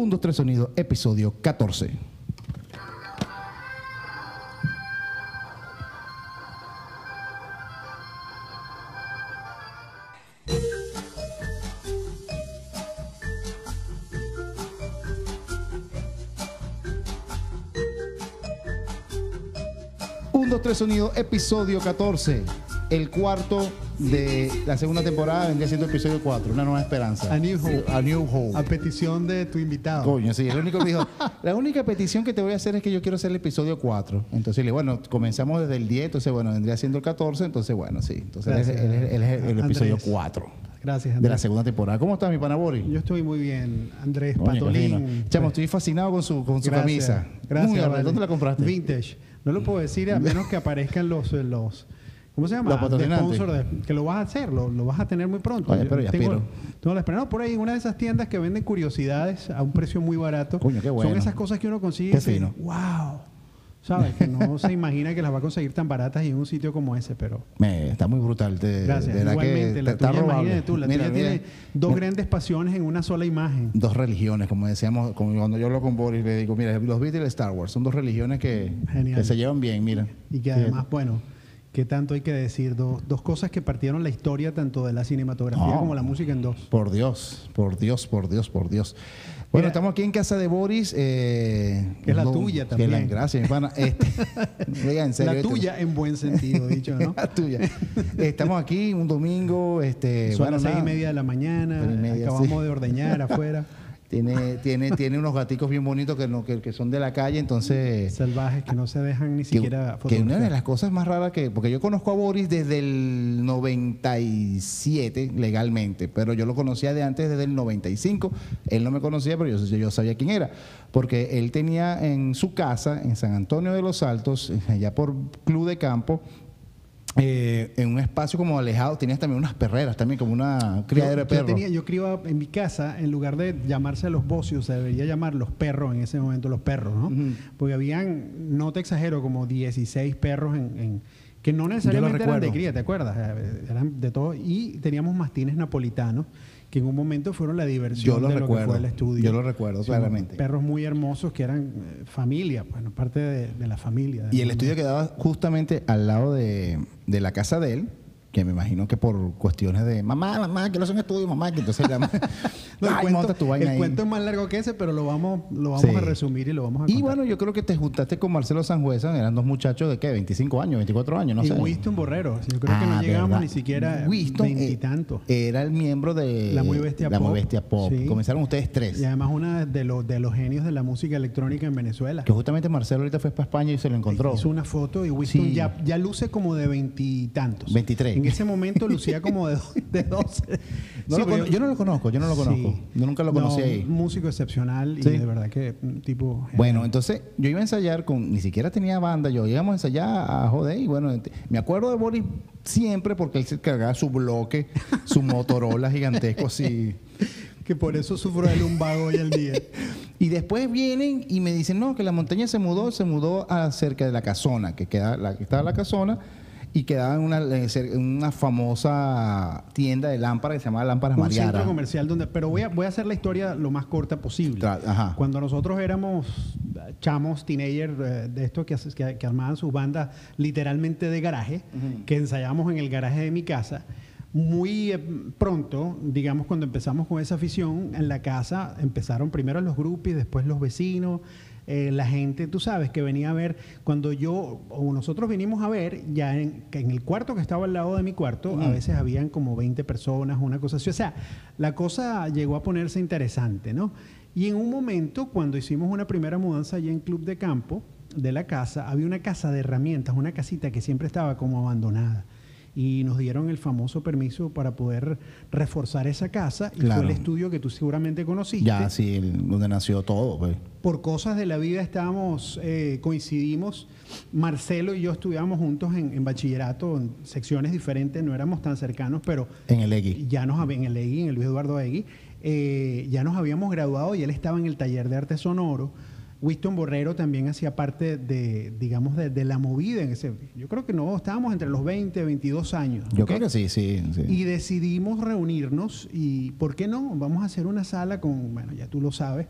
1, 2, 3 Sonido, episodio 14. Un, dos, tres sonido, episodio 14. El cuarto de la segunda temporada vendría siendo episodio 4, una nueva esperanza. A New Hope. A New Hope. A petición de tu invitado. Coño, sí, el único que dijo, la única petición que te voy a hacer es que yo quiero hacer el episodio 4. Entonces, bueno, comenzamos desde el 10, entonces, bueno, vendría siendo el 14, entonces, bueno, sí. Entonces, él es- Gracias. él es, él es el episodio Andrés. 4 Gracias, de la Andrés. segunda temporada. ¿Cómo estás, mi pana Boris? Yo estoy muy bien, Andrés Coño, Patolín. Chamo, estoy fascinado con su, con su Gracias. camisa. Gracias. Muy vale. ¿Dónde la compraste? Vintage. No lo puedo decir a menos que aparezcan los, los ¿cómo se llama? Los patrocinantes. De sponsor de- que lo vas a hacer, lo, lo vas a tener muy pronto. Oye, pero ya tengo, tengo la esperanza. No, por ahí en una de esas tiendas que venden curiosidades a un precio muy barato. Coño, qué bueno. Son esas cosas que uno consigue Qué y dice, fino. wow. ¿Sabes? Que no se imagina que las va a conseguir tan baratas y en un sitio como ese, pero... Me, está muy brutal. Te, Gracias. de Igualmente, que la tuya, imagínate tú, la Mira, tuya mira. tiene dos grandes pasiones en una sola imagen. dos religiones, como decíamos, como cuando yo hablo con Boris, le digo, mira, los Beatles y Star Wars son dos religiones que se llevan bien, mira. Y que además, bueno, ¿qué tanto hay que decir? Dos, dos cosas que partieron la historia tanto de la cinematografía No. como la música en dos. Por Dios, por Dios, por Dios, por Dios. Bueno, Mira. estamos aquí en casa de Boris. eh, Que es la no, tuya la- también. gracias, mi pana. Este, oiga, en serio, la este- tuya en buen sentido, dicho, ¿no? la tuya. Estamos aquí un domingo. Este, Son bueno, las seis y media de la mañana, media, acabamos sí. de ordeñar afuera, Tiene, tiene, tiene unos gaticos bien bonitos que, no, que, que son de la calle, entonces... salvajes que no se dejan ni que, siquiera que una de las cosas más raras que... Porque yo conozco a Boris desde el 97 legalmente, pero yo lo conocía de antes, desde el 95. Él no me conocía, pero yo, yo sabía quién era. Porque él tenía en su casa, en San Antonio de los Altos, allá por Club de Campo, eh, en un espacio como alejado, tenías también unas perreras, también como una criadera de yo perros. tenía, yo criaba en mi casa, en lugar de llamarse a los bocios, se debería llamar los perros en ese momento, los perros, ¿no? Porque habían, no te exagero, como 16 perros en, en- que no necesariamente eran de cría, ¿te acuerdas? Eh, Eran de todo. Y teníamos mastines napolitanos, que en un momento fueron la diversión Yo lo de lo que fue el estudio. yo lo recuerdo claramente. Perros muy hermosos que eran eh, familia, bueno, parte de, de la familia. Y el estudio quedaba justamente al lado de, de la casa de él, que me imagino que por cuestiones de mamá, mamá, que no es un estudio, mamá, que entonces llama. No, el Ay, cuento, tu vaina el ahí. cuento es más largo que ese, pero lo vamos, lo vamos Sí. a resumir y lo vamos a Y contar. bueno, yo creo que te juntaste con Marcelo Sanjueza, eran dos muchachos de qué, 25 años, 24 años, no y sé. Winston Borrero. Yo creo que Ah, no llegamos verdad. ni siquiera Winston, eh, veintitantos. Era el miembro de La Muy Bestia La Muy Pop. Bestia Pop. Sí. Comenzaron ustedes tres. y además una de los, de los genios de la música electrónica en Venezuela. Que justamente Marcelo ahorita fue para España y se lo encontró. Hizo una foto y Winston Sí. ya, ya luce como de veintitantos. 23. En ese momento lucía como de, de 12. No Sí, lo porque cono- yo no lo conozco, yo no lo conozco. Sí. Yo nunca lo No, conocí ahí. Un músico excepcional y Sí. de verdad que tipo. Bueno, entonces yo iba a ensayar con, ni siquiera tenía banda, yo íbamos a ensayar a joder y bueno, me acuerdo de Boris siempre porque él se cargaba su bloque, su Motorola gigantesco así. Que por eso sufro de lumbago hoy el día. Y después vienen y me dicen, no, que la montaña se mudó, se mudó a cerca de la casona, que queda, la, que estaba la casona, y quedaba en una, en una famosa tienda de lámparas que se llamaba Lámparas un Mariara. centro comercial donde pero voy a, voy a hacer la historia lo más corta posible ajá. cuando nosotros éramos eh, chamos teenagers eh, de estos que, que, que armaban sus bandas literalmente de garaje que ensayábamos en el garaje de mi casa muy eh, pronto, digamos, cuando empezamos con esa afición, en la casa empezaron primero los grupos, después los vecinos, eh, la gente, tú sabes, que venía a ver, cuando yo o nosotros vinimos a ver, ya en, que en el cuarto que estaba al lado de mi cuarto, a veces habían como 20 personas, una cosa así. O sea, la cosa llegó a ponerse interesante, ¿no? Y en un momento, cuando hicimos una primera mudanza allí en Club de Campo de la casa, había una casa de herramientas, una casita que siempre estaba como abandonada. Y nos dieron el famoso permiso para poder reforzar esa casa. Y Claro. fue el estudio que tú seguramente conociste Ya, sí, el- donde nació todo, pues. por cosas de la vida estábamos, eh, coincidimos, Marcelo y yo estudiábamos juntos en, en bachillerato, en secciones diferentes, no éramos tan cercanos, pero En el X. ya nos en el EGI, en el Luis Eduardo Egui, eh, ya nos habíamos graduado y él estaba en el taller de arte sonoro. Winston Borrero también hacía parte de, digamos, de, de la movida en ese. Yo creo que no, estábamos entre los 20, 22 años. Yo creo que sí, sí. sí. Y decidimos reunirnos y, ¿por qué no? Vamos a hacer una sala con, bueno, ya tú lo sabes,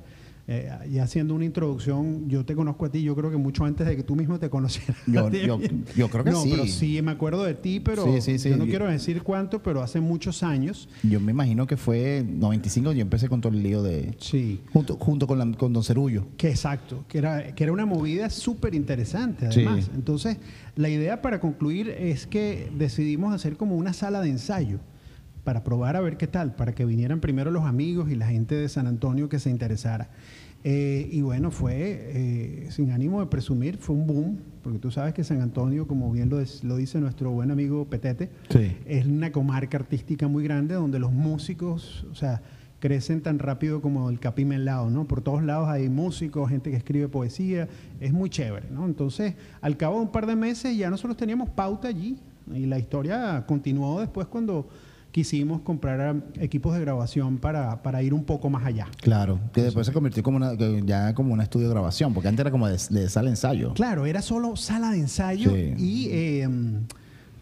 eh, ya haciendo una introducción, yo te conozco a ti, yo creo que mucho antes de que tú mismo te conocieras. Yo, yo, yo creo que no, sí. pero sí, me acuerdo de ti, pero Sí, sí, sí. yo no quiero decir cuánto, pero hace muchos años. Yo me imagino que fue 95, yo empecé con todo el lío de... Sí. Junto, junto con, la- con Don Cerullo. Que exacto, que era, que era una movida súper interesante además. Entonces, la idea para concluir es que decidimos hacer como una sala de ensayo para probar a ver qué tal, para que vinieran primero los amigos y la gente de San Antonio que se interesara. Eh, y bueno, fue, eh, sin ánimo de presumir, fue un boom, porque tú sabes que San Antonio, como bien lo, lo dice nuestro buen amigo Petete, Sí. es una comarca artística muy grande donde los músicos, o sea, crecen tan rápido como el capim al lado, ¿no? Por todos lados hay músicos, gente que escribe poesía, es muy chévere, ¿no? Entonces, al cabo de un par de meses ya nosotros teníamos pauta allí y la historia continuó después cuando quisimos comprar equipos de grabación para, para ir un poco más allá. Claro, que después se convirtió como una, ya como un estudio de grabación, porque antes era como de, de sala de ensayo. Claro, era solo sala de ensayo Sí. y eh,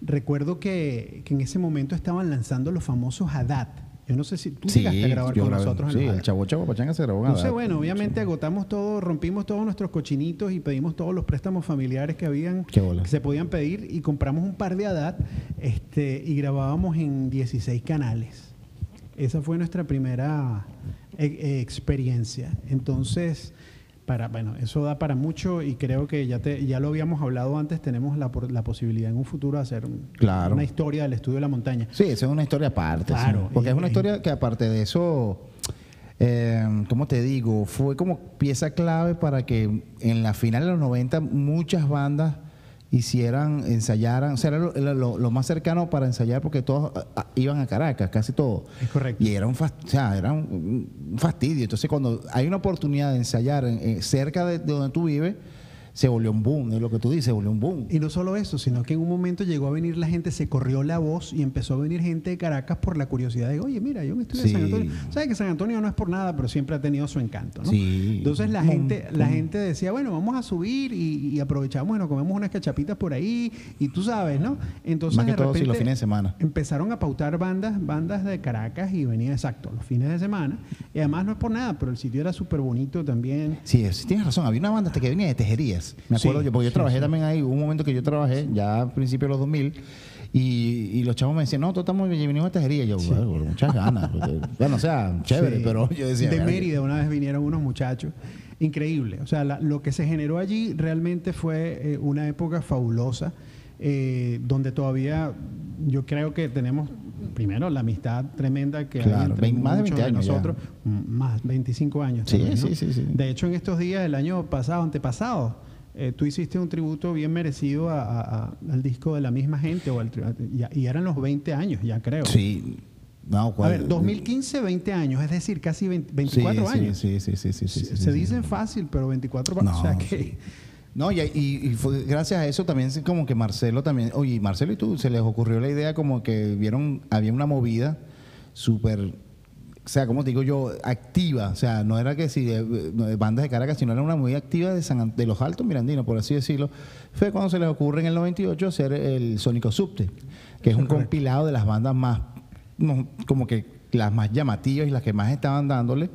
recuerdo que, que en ese momento estaban lanzando los famosos Haddad. Yo no sé si tú llegaste a grabar con grabé- nosotros en Sí, el. Chavo Chavo Pachanga se grabó en Entonces, bueno, obviamente agotamos todo, rompimos todos nuestros cochinitos y pedimos todos los préstamos familiares que habían, que se podían pedir y compramos un par de Haddad este, y grabábamos en 16 canales. Esa fue nuestra primera eh, eh, experiencia. Entonces, para, bueno, eso da para mucho y creo que ya, te, ya lo habíamos hablado antes, tenemos la, posibilidad en un futuro de hacer un- Claro. una historia del estudio de la montaña. Sí, esa es una historia aparte. Claro, sí. Porque y- es una y- historia que aparte de eso, eh, ¿cómo te digo? Fue como pieza clave para que en la final de los 90 muchas bandas hicieran, ensayaran, o sea, era lo, era lo- lo más cercano para ensayar porque todos ah, ah, iban a Caracas, casi todos. Es correcto. Y era un, fast- o sea, era un, un fastidio. Entonces, cuando hay una oportunidad de ensayar en- en- cerca de, de donde tú vives, se volvió un boom, es lo que tú dices, se volvió un boom. Y no solo eso, sino que en un momento llegó a venir la gente, se corrió la voz y empezó a venir gente de Caracas por la curiosidad de, oye, mira, yo me estoy de San Sí. Antonio. ¿Sabes que San Antonio no es por nada, pero siempre ha tenido su encanto, ¿no? Sí. Entonces la gente, la gente decía, bueno, vamos a subir y, y aprovechamos, bueno, comemos unas cachapitas por ahí y tú sabes, ¿no? Entonces Más que de todo, sí, los repente fines de semana. Empezaron a pautar bandas, bandas de Caracas y venía exacto, los fines de semana. Y además no es por nada, pero el sitio era súper bonito también. Sí, sí, tienes razón. Había una banda hasta que venía de tejerías. Me acuerdo Sí, yo, porque yo trabajé sí. también ahí. Hubo un momento que yo trabajé, ya a principios de los 2000, y, y los chavos me decían, no, todos estamos venimos a tejería. Y yo, bueno, muchas ganas. porque- bueno, o sea, chévere, pero yo decía. De. Mérida una vez vinieron unos muchachos. Increíble. O sea, la- lo que se generó allí realmente fue eh, una época fabulosa, eh, donde todavía yo creo que tenemos, primero, la amistad tremenda que hay entre más de muchos 20 años nosotros. Más, 25 años. Sí, sí, sí. De hecho, en estos días, el año pasado, antepasado, eh, tú hiciste un tributo bien merecido a- a- a- al disco de la misma gente, o al ya- y eran los 20 años, ya creo. Sí. No, A ver, 2015, 20 años, es decir, casi 20 Sí, 24 sí, años. Sí, sí, sí, sí, sí, se dicen fácil, pero 24 No, o sea que. No, y, y- y fue gracias a eso también como que Marcelo también, oye, Marcelo y tú, se les ocurrió la idea como que vieron, había una movida súper, o sea, como te digo yo, activa, o sea, no era que si de, de bandas de Caracas, sino era una movida activa de, San An- de los Altos Mirandinos, por así decirlo. Fue cuando se les ocurre en el 98 hacer el Sónico Subte, que es un Correcto. compilado de las bandas más, no, como que las más llamativas y las que más estaban dándole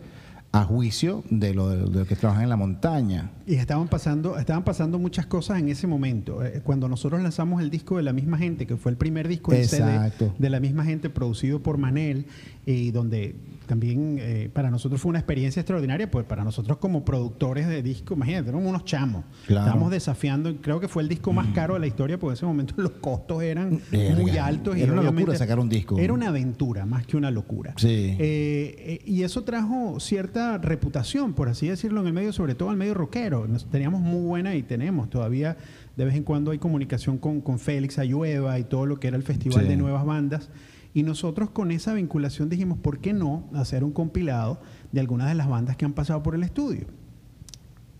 a juicio de lo, de lo que trabajan en la montaña. y estaban pasando, estaban pasando muchas cosas en ese momento. Eh, Cuando nosotros lanzamos el disco de la misma gente, que fue el primer disco en Exacto. CD de la misma gente producido por Manel, y donde también eh, para nosotros fue una experiencia extraordinaria, pues para nosotros como productores de disco, imagínate, éramos unos chamos. Claro. Estábamos desafiando, creo que fue el disco más caro de la historia, porque en ese momento los costos eran Verga. muy altos. y Era una locura sacar un disco. Era una aventura, más que una locura. Sí. Eh, eh, y eso trajo cierta reputación, por así decirlo, en el medio, sobre todo el medio rockero. Nos teníamos muy buena y tenemos todavía, de vez en cuando hay comunicación con, con Félix Ayueva y todo lo que era el Festival Sí. de Nuevas Bandas. Y nosotros con esa vinculación dijimos, ¿por qué no hacer un compilado de algunas de las bandas que han pasado por el estudio?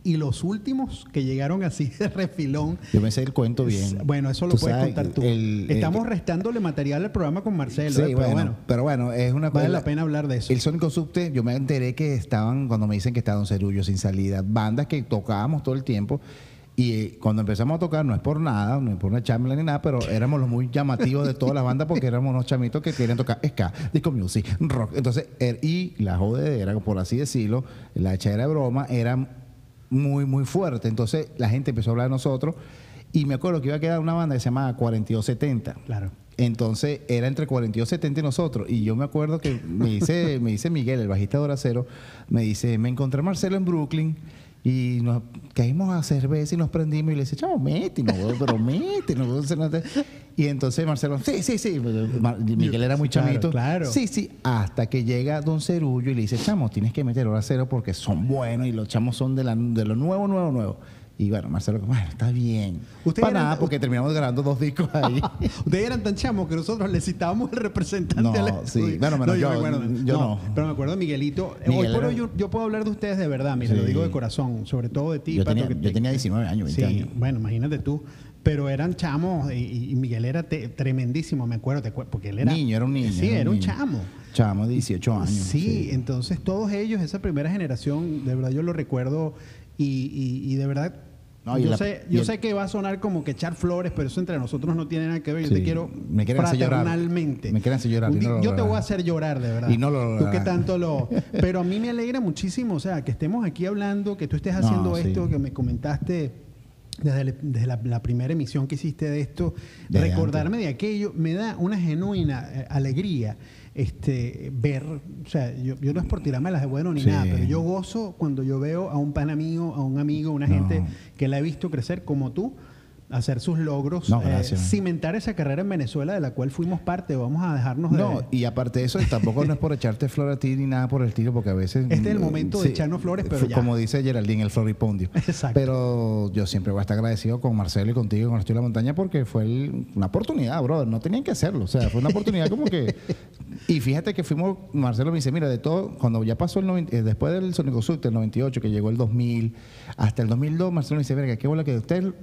Y los últimos que llegaron así de refilón, Yo me sé el cuento bien. bueno, eso lo puedes sabes, contar tú. el- el- Estamos restándole material al programa con Marcelo, Sí, ¿eh? pero bueno, bueno, pero bueno, es una vale la pena hablar de eso. El Sónico Subte, yo me enteré que estaban, cuando me dicen que está Don Cerullo sin salida, bandas que tocábamos todo el tiempo. Y eh, cuando empezamos a tocar, no es por nada, no es por una chamela ni nada, pero éramos los muy llamativos de todas las bandas porque éramos unos chamitos que querían tocar ska, disco music, rock. Entonces, er- y la jodedera, por así decirlo, la echadera de broma, era muy, muy fuerte. Entonces, la gente empezó a hablar de nosotros. Y me acuerdo que iba a quedar una banda que se llamaba 4270. Claro. Entonces era entre 42 y 70 y nosotros. Y yo me acuerdo que me dice, me dice Miguel, el bajista de Horacero, me dice, me encontré a Marcelo en Brooklyn y nos caímos a cerveza y nos prendimos y le dice, chavo, métenos, pero métenos. güey, se nos te-". Y entonces Marcelo, sí, sí, sí. Miguel era muy Claro, chamito. claro. Sí, sí. Hasta que llega Don Cerullo y le dice, chamo, tienes que meter Horacero porque son buenos y los chamos son de, la, de lo nuevo, nuevo, nuevo. Y bueno, Marcelo, bueno, está bien. Para eran- nada, porque terminamos grabando dos discos ahí. Ustedes eran tan chamos que nosotros le citábamos el representante No, al sí. Bueno, menos yo, me acuerdo. yo no. Pero me acuerdo de Miguelito. Eh, Miguel hoy era- yo, yo puedo hablar de ustedes de verdad, mira, Sí. lo digo de corazón, sobre todo de ti, Yo Pato, tenía- que yo te- tenía 19 años, 20 sí, años. Bueno, imagínate tú. Pero eran chamos y, y Miguel era te- tremendísimo, me acuerdo, te porque él era... Niño, era un niño, Sí, era un era un niño. chamo. Chamo de 18 años. Sí, entonces todos ellos, esa primera generación, de verdad yo lo recuerdo y, y- y de verdad, No, yo, la- sé, yo el- sé que va a sonar como que echar flores, pero eso entre nosotros no tiene nada que ver. Yo Sí. te quiero Me llorar. fraternalmente. Me quieren hacer llorar y lo yo te voy a hacer llorar, de verdad. Y no lo Tú que tanto lo... Pero a mí me alegra muchísimo, o sea, que estemos aquí hablando, que tú estés No, haciendo sí. esto, que me comentaste desde, el- desde la, la primera emisión que hiciste de esto, recordarme de aquello, me da una genuina eh, alegría este ver, o sea, yo, yo no es por tirarme las de bueno ni Sí. nada, pero yo gozo cuando yo veo a un pan mío, a un amigo, una No. gente que la he visto crecer como tú, hacer sus logros, No, eh, cimentar esa carrera en Venezuela de la cual fuimos parte, vamos a dejarnos de... No, y aparte de eso, tampoco no es por echarte flor a ti ni nada por el estilo, porque a veces. Este es el momento de echarnos flores, pero ya. Como dice Geraldine, el floripondio. Exacto. Pero yo siempre voy a estar agradecido con Marcelo y contigo, con Estoy en la Montaña, porque fue el- una oportunidad, brother. No tenían que hacerlo. O sea, fue una oportunidad como que. Y fíjate que fuimos. Marcelo me dice: Mira, de todo, cuando ya pasó el. 90 eh, después del Sonico Sucte, el 98, que llegó el 2000, hasta el 2002, Marcelo me dice: Verga, qué bola que ustedes.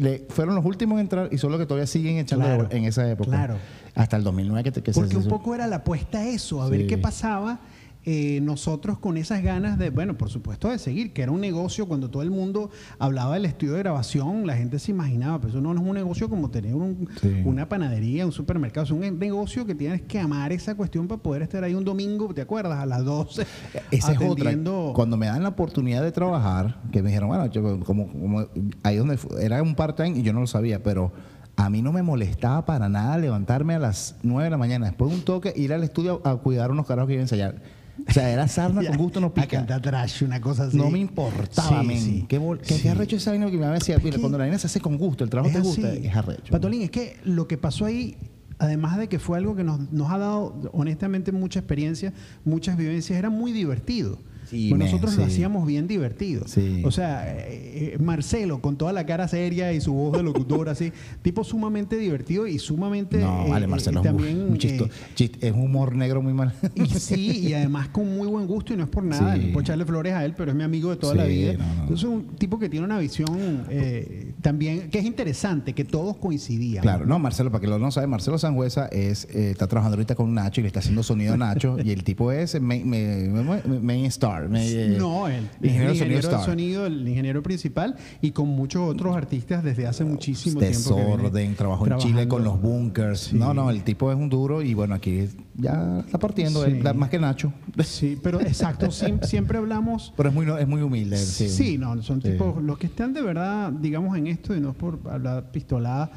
Le, fueron los últimos en entrar y son los que todavía siguen echando Claro, en esa época. claro. Hasta el 2009 que, te- que se- Porque un poco era la apuesta a eso, a ver qué pasaba. Eh, nosotros con esas ganas de, bueno, por supuesto de seguir, que era un negocio, cuando todo el mundo hablaba del estudio de grabación, la gente se imaginaba, pero eso no es un negocio como tener un- Sí. una panadería, un supermercado, es un negocio que tienes que amar esa cuestión para poder estar ahí un domingo, ¿te acuerdas? A las 12. Esa es otra. Cuando me dan la oportunidad de trabajar, que me dijeron, bueno, yo como, como ahí donde era un part-time y yo no lo sabía, pero a mí no me molestaba para nada levantarme a las 9 de la mañana, después de un toque, ir al estudio a, a cuidar unos carajos que iban a ensayar. O sea, era sarna con gusto no pica. cantar trash, una cosa así. No me importaba, Sí, men. sí. ¿Qué, qué, Sí. qué arrecho esa vaina que me decía, mira, cuando la vaina se hace con gusto, el trabajo te gusta, es arrecho. Patolín, es que lo que pasó ahí, además de que fue algo que nos, nos ha dado, honestamente, mucha experiencia, muchas vivencias, era muy divertido. Sí, nosotros lo hacíamos bien divertido. Sí. O sea, eh, eh, Marcelo, con toda la cara seria y su voz de locutor, así, tipo sumamente divertido y sumamente. No, eh, vale, eh, Marcelo, también. muy chisto, eh, chist- es un humor negro muy mal. y sí, y además con muy buen gusto, y no es por nada, no por echarle flores a él, pero es mi amigo de toda la vida. no, no. Entonces, un tipo que tiene una visión eh, también, que es interesante, que todos coincidían. Claro, no, Marcelo, para que lo no sabe, Marcelo Sangüesa es, eh, está trabajando ahorita con Nacho y le está haciendo sonido a Nacho y el tipo es main, main- main- main star. eh, No, él, ingeniero el sonido ingeniero de star. sonido, el ingeniero principal, y con muchos otros artistas desde hace muchísimo tiempo. que viene Desorden, trabajo en Chile con los bunkers. No, no, el tipo es un duro y bueno, aquí ya está partiendo, Sí. él, más que Nacho. Sí, pero exacto, siem- siempre hablamos Pero es muy, no- es muy humilde. Sí, Sí, no, son Sí. tipos, los que están de verdad, digamos, en esto, y no es por hablar pistolada,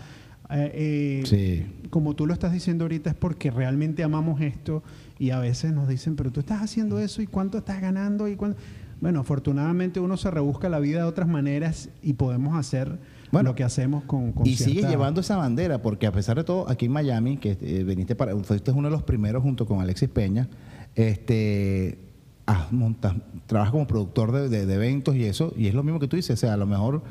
eh, eh, Sí. como tú lo estás diciendo ahorita, es porque realmente amamos esto y a veces nos dicen, pero tú estás haciendo eso y cuánto estás ganando y cuánto... Bueno, afortunadamente uno se rebusca la vida de otras maneras y podemos hacer Bueno, lo que hacemos con... con Y sigue cierta- llevando esa bandera, porque a pesar de todo, aquí en Miami, que eh, viniste para, fuiste uno de los primeros junto con Alexis Peña, este, ah, montas, trabajas como productor de, de- de eventos y eso, y es lo mismo que tú dices, o sea, a lo mejor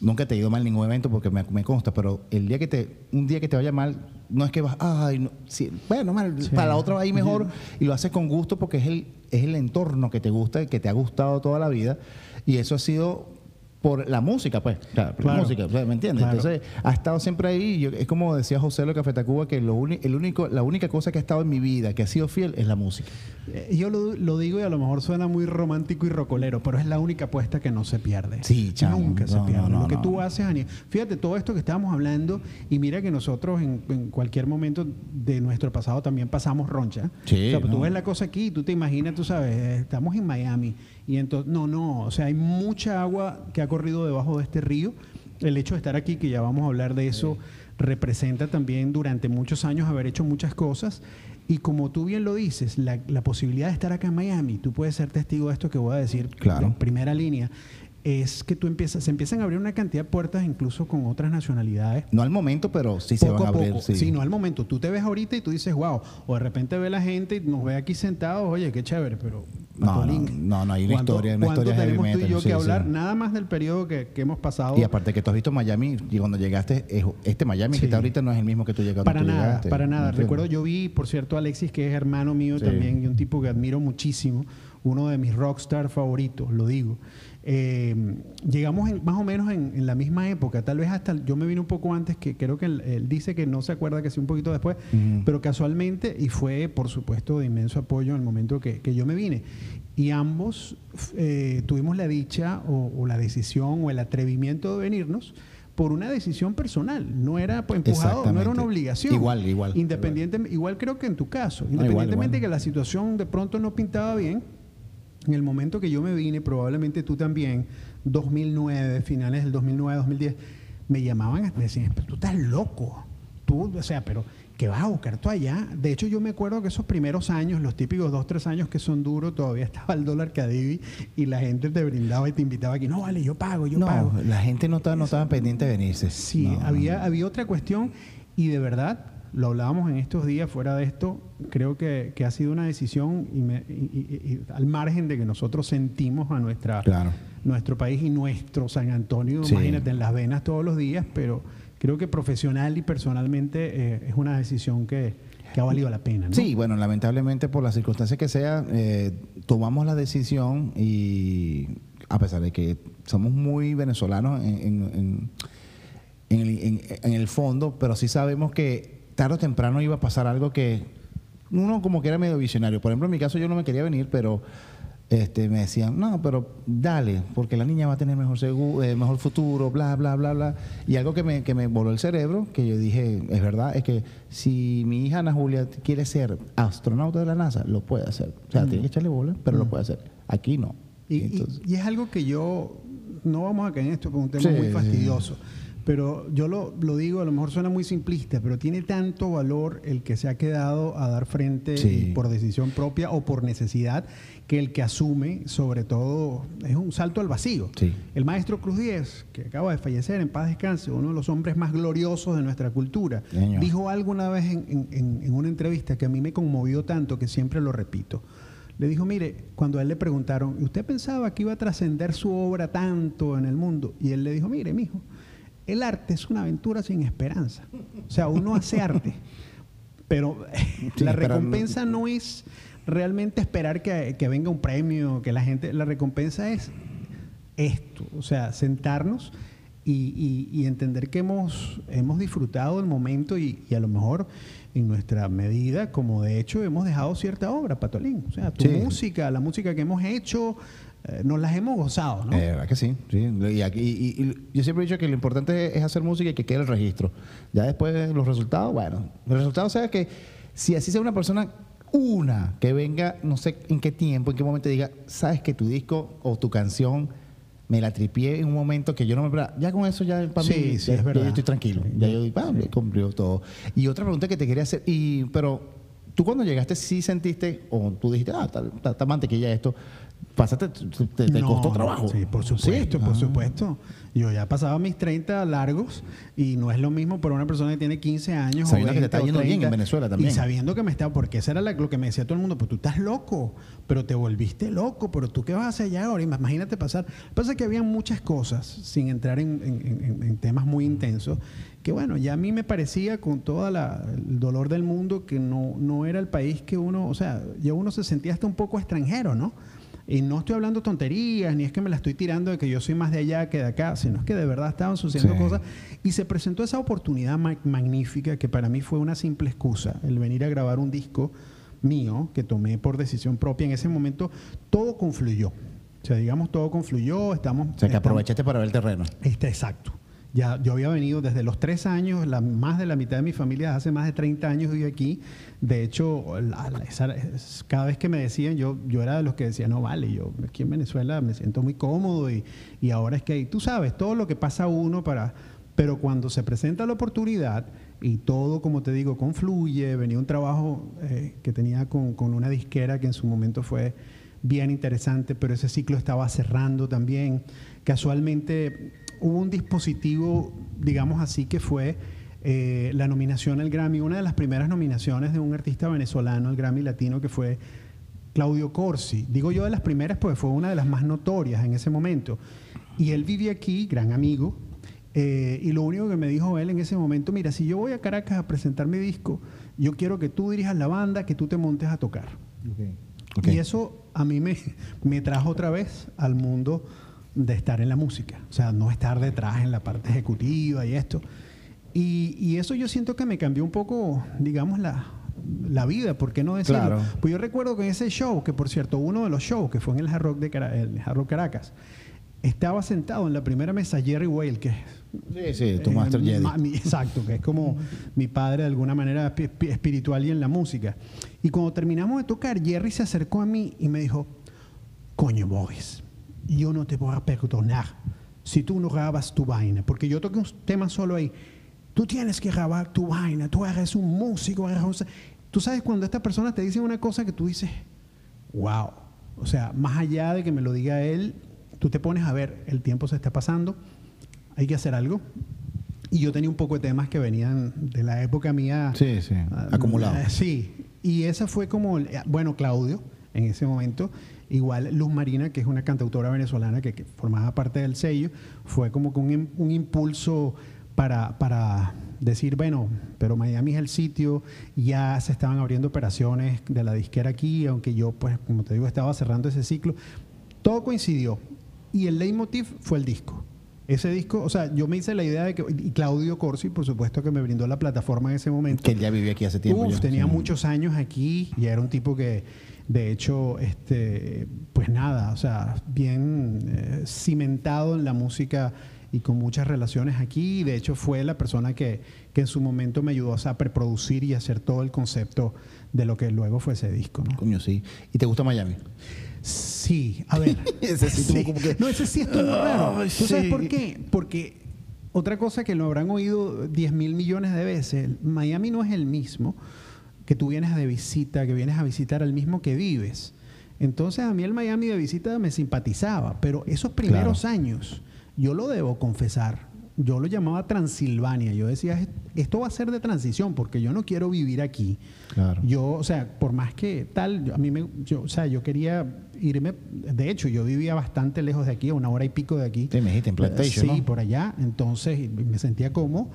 nunca te ha ido mal ningún evento porque me, me consta, pero el día que te, un día que te vaya mal, no es que vas, ay, no, sí, bueno, mal, Sí. para la otra va a ir mejor y lo haces con gusto porque es el, es el entorno que te gusta, que te ha gustado toda la vida, y eso ha sido por la música, pues. Claro, por la música, ¿me entiendes? Claro. Entonces, ha estado siempre ahí. Yo- es como decía José Lo Café Tacuba, que lo el único, la única cosa que ha estado en mi vida, que ha sido fiel, es la música. Eh, Yo lo, lo digo y a lo mejor suena muy romántico y rocolero, pero es la única apuesta que no se pierde. Sí, chamo. Nunca se pierde. no, no, lo que tú haces, Ani- fíjate, todo esto que estábamos hablando, y mira que nosotros en, en cualquier momento de nuestro pasado también pasamos roncha. Sí, O sea, pues tú ves la cosa aquí y tú te imaginas, tú sabes, eh, estamos en Miami, y entonces, no, no, o sea, hay mucha agua que ha corrido debajo de este río. El hecho de estar aquí, que ya vamos a hablar de eso, representa también durante muchos años haber hecho muchas cosas. Y como tú bien lo dices, la, la posibilidad de estar acá en Miami, tú puedes ser testigo de esto que voy a decir Claro. en primera línea, es que tú empiezas, se empiezan a abrir una cantidad de puertas incluso con otras nacionalidades. No al momento, pero sí se Poco van a a abrir. poco, sí. sí, no al momento. Tú te ves ahorita y tú dices, wow, o de repente ve la gente y nos ve aquí sentados, oye, qué chévere, pero No, no, no, no, hay una ¿cuánto- historia, una historia heavy tenemos tú y yo sí, que hablar? sí. Nada más del periodo que, que hemos pasado. Y aparte que tú has visto Miami, y cuando llegaste, es- este Miami que está ahorita no es el mismo que tú llegaste. Para nada, llegaste, para ¿me nada. Recuerdo, yo vi, por cierto, a Alexis, que es hermano mío también, y un tipo que admiro muchísimo, uno de mis rockstar favoritos, lo digo. Eh, llegamos en- más o menos en, en la misma época, tal vez hasta, yo me vine un poco antes, que creo que él, él dice que no se acuerda que sí un poquito después, pero casualmente, y fue por supuesto de inmenso apoyo en el momento que, que yo me vine. Y ambos eh, tuvimos la dicha o, o la decisión o el atrevimiento de venirnos por una decisión personal, no era pues, empujado, no era una obligación. Igual, igual. Independiente, igual creo que en tu caso, igual, independientemente igual. que la situación de pronto no pintaba bien, en el momento que yo me vine, probablemente tú también, 2009, finales del 2009, 2010, me llamaban, me decían, pero tú estás loco, tú, o sea, pero ¿qué vas a buscar tú allá? De hecho, yo me acuerdo que esos primeros años, los típicos dos, tres años que son duros, todavía estaba el dólar Cadivi y la gente te brindaba y te invitaba aquí, no, vale, yo pago, yo no, pago. la gente no estaba, no estaba pendiente de venirse. Sí, No, había, no. había otra cuestión y de verdad, lo hablábamos en estos días, fuera de esto, creo que, que ha sido una decisión y me- y- y- y al margen de que nosotros sentimos a nuestra, Claro. nuestro país y nuestro San Antonio, Sí. imagínate, en las venas todos los días, pero creo que profesional y personalmente eh, es una decisión que, que ha valido la pena. ¿no? Sí, bueno, lamentablemente por las circunstancias que sea, eh, tomamos la decisión y a pesar de que somos muy venezolanos en, en- en- en el, en- en el fondo, pero sí sabemos que tarde o temprano iba a pasar algo que uno como que era medio visionario. Por ejemplo, en mi caso yo no me quería venir, pero este, me decían, no, pero dale, porque la niña va a tener mejor, segu- eh, mejor futuro, bla, bla, bla, bla. Y algo que me, que me voló el cerebro, que yo dije, es verdad, es que si mi hija Ana Julia quiere ser astronauta de la NASA, lo puede hacer. O sea, tiene que echarle bola, pero lo puede hacer. Aquí no. Y, y- Entonces- y es algo que yo, no vamos a caer en esto, porque es un tema Sí, muy sí. Pero yo lo, lo digo, a lo mejor suena muy simplista, pero tiene tanto valor el que se ha quedado a dar frente Sí. por decisión propia o por necesidad, que el que asume, sobre todo, es un salto al vacío. Sí. El maestro Cruz Díez, que acaba de fallecer, en paz descanse, uno de los hombres más gloriosos de nuestra cultura, Señor. dijo algo una vez en, en- una entrevista que a mí me conmovió tanto que siempre lo repito. Le dijo, mire, cuando a él le preguntaron, ¿y usted pensaba que iba a trascender su obra tanto en el mundo? Y él le dijo, mire, mijo, el arte es una aventura sin esperanza. O sea, uno hace arte, pero Sí, la recompensa no es realmente esperar que, que venga un premio, que la gente, la recompensa es esto, o sea, sentarnos y, y- y entender que hemos, hemos disfrutado el momento y, y a lo mejor en nuestra medida, como de hecho hemos dejado cierta obra, Patolín. O sea, tu Sí. música, la música que hemos hecho, eh, nos las hemos gozado, ¿no? Eh, verdad que sí. sí. Y, aquí- y- y yo siempre he dicho que lo importante es hacer música y que quede el registro. Ya después los resultados, bueno, los resultados sea que si así sea una persona, una que venga, no sé en qué tiempo, en qué momento diga, sabes que tu disco o tu canción me la tripié en un momento que yo no me esperaba. Ya con eso ya para Sí, mí sí, ya, es ya verdad. yo estoy tranquilo. Ya yo digo, ah, ya cumplió todo. Y otra pregunta que te quería hacer, y pero tú cuando llegaste sí sentiste o tú dijiste, ah, está, está- está mantequilla esto, pasaste, te, te- No, costó trabajo. Sí, por supuesto, Sí, por ah. supuesto. Yo ya pasaba mis 30 largos y no es lo mismo para una persona que tiene 15 años. o Sabiendo que te 20 está yendo bien en Venezuela también. Y sabiendo que me estaba, porque eso era la- lo que me decía todo el mundo, pues tú estás loco, pero te volviste loco, pero tú qué vas a hacer allá ahora, imagínate pasar. Pasa que había muchas cosas, sin entrar en, en- en- en temas muy intensos, que bueno, ya a mí me parecía con todo el dolor del mundo que no, no era el país que uno, o sea, ya uno se sentía hasta un poco extranjero, ¿no? Y no estoy hablando tonterías, ni es que me la estoy tirando de que yo soy más de allá que de acá, sino es que de verdad estaban sucediendo Sí. cosas. Y se presentó esa oportunidad ma- magnífica que para mí fue una simple excusa, el venir a grabar un disco mío que tomé por decisión propia. En ese momento todo confluyó. O sea, digamos, todo confluyó. Estamos, O sea, que estamos- aprovechaste para ver el terreno. Está exacto. Ya, yo había venido desde los tres años, la, más de la mitad de mi familia hace más de 30 años vive aquí. De hecho, la- la- esa- es- cada vez que me decían, yo, yo era de los que decía, no vale, yo aquí en Venezuela me siento muy cómodo y, y ahora es que, tú sabes, todo lo que pasa uno para... Pero cuando se presenta la oportunidad y todo, como te digo, confluye, venía un trabajo eh, que tenía con, con una disquera que en su momento fue bien interesante, pero ese ciclo estaba cerrando también. Casualmente hubo un dispositivo, digamos así, que fue eh, la nominación al Grammy, una de las primeras nominaciones de un artista venezolano al Grammy Latino que fue Claudio Corsi. Digo yo de las primeras, pues fue una de las más notorias en ese momento. Y él vivía aquí, gran amigo, eh, y lo único que me dijo él en ese momento, mira, si yo voy a Caracas a presentar mi disco, yo quiero que tú dirijas la banda, que tú te montes a tocar. Y eso a mí me, me trajo otra vez al mundo de estar en la música. O sea, no estar detrás en la parte ejecutiva y esto. Y, y eso yo siento que me cambió un poco, digamos, la, la vida, ¿por qué no decirlo? Claro. Pues yo recuerdo que en ese show, que por cierto, uno de los shows que fue en el Hard Rock, de Cara- el Hard Rock Caracas, estaba sentado en la primera mesa Jerry Whale, que es Sí, sí, tu eh, Master Jedi. ma- mi- exacto, que es como mi padre de alguna manera espi- espi- espiritual y en la música. Y cuando terminamos de tocar, Jerry se acercó a mí y me dijo, coño, Boris, yo no te voy a perdonar si tú no grabas tu vaina, porque yo toqué un tema solo ahí. Tú tienes que grabar tu vaina, tú eres un músico, eres un... Tú sabes cuando esta persona te dice una cosa que tú dices, wow. O sea, más allá de que me lo diga él, tú te pones a ver, el tiempo se está pasando, hay que hacer algo. Y yo tenía un poco de temas que venían de la época mía. Sí, sí, ah, acumulado. eh, sí, y esa fue como, eh, bueno, Claudio, en ese momento, igual Luz Marina, que es una cantautora venezolana que, que formaba parte del sello, fue como que un, un impulso para, para decir, bueno, pero Miami es el sitio, ya se estaban abriendo operaciones de la disquera aquí, aunque yo, pues, como te digo, estaba cerrando ese ciclo. Todo coincidió. Y el leitmotiv fue el disco. Ese disco, o sea, yo me hice la idea de que, y Claudio Corsi, por supuesto, que me brindó la plataforma en ese momento. Que él ya vivía aquí hace tiempo. Uf, ya. tenía Sí. muchos años aquí y era un tipo que, de hecho, este, pues nada, o sea, bien eh, cimentado en la música y con muchas relaciones aquí. De hecho, fue la persona que, que en su momento me ayudó o sea, a preproducir y hacer todo el concepto de lo que luego fue ese disco, ¿no? Coño, sí. ¿Y te gusta Miami? Sí, a ver. Ese sí como que- No, ese sí estuvo raro. Ay, ¿Tú sabes por qué? Porque otra cosa que lo habrán oído 10 mil millones de veces, Miami no es el mismo que tú vienes de visita, que vienes a visitar al mismo que vives. Entonces a mí el Miami de visita me simpatizaba, pero esos primeros años, yo lo debo confesar, yo lo llamaba Transilvania. Yo decía, esto va a ser de transición porque yo no quiero vivir aquí. Claro. Yo, o sea, por más que tal, a mí me, yo, o sea, yo quería irme, de hecho, yo vivía bastante lejos de aquí, a una hora y pico de aquí. Sí, me dijiste, en Plantation, Sí, ¿no? por allá, entonces me sentía cómodo.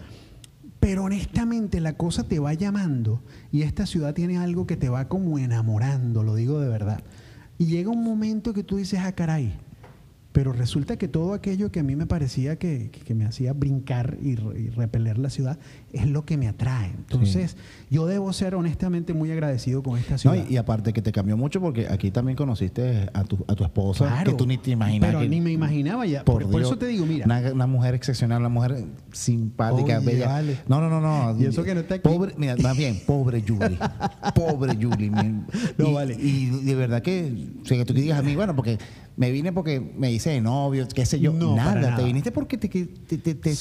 Pero honestamente la cosa te va llamando y esta ciudad tiene algo que te va como enamorando, lo digo de verdad. Y llega un momento que tú dices, ah, caray, pero resulta que todo aquello que a mí me parecía que, que- me hacía brincar y, re- y repeler la ciudad es lo que me atrae. Entonces, yo debo ser honestamente muy agradecido con esta No, ciudad. y, y aparte que te cambió mucho porque aquí también conociste a tu, a tu esposa, Claro, que tú ni te imaginabas. Pero que- ni me imaginaba ya. Por, por Dios, eso te digo, mira. Una, una mujer excepcional, una mujer simpática, Oye, bella. vale. No, no, no, no. Y eso que no está aquí. Pobre, mira, más bien, pobre Julie. pobre Julie. No, y, vale. Y de verdad que, o sea, que tú te digas a mí, bueno, porque me vine porque me hice de novio, qué sé yo. No, nada. Te viniste porque te, te, te-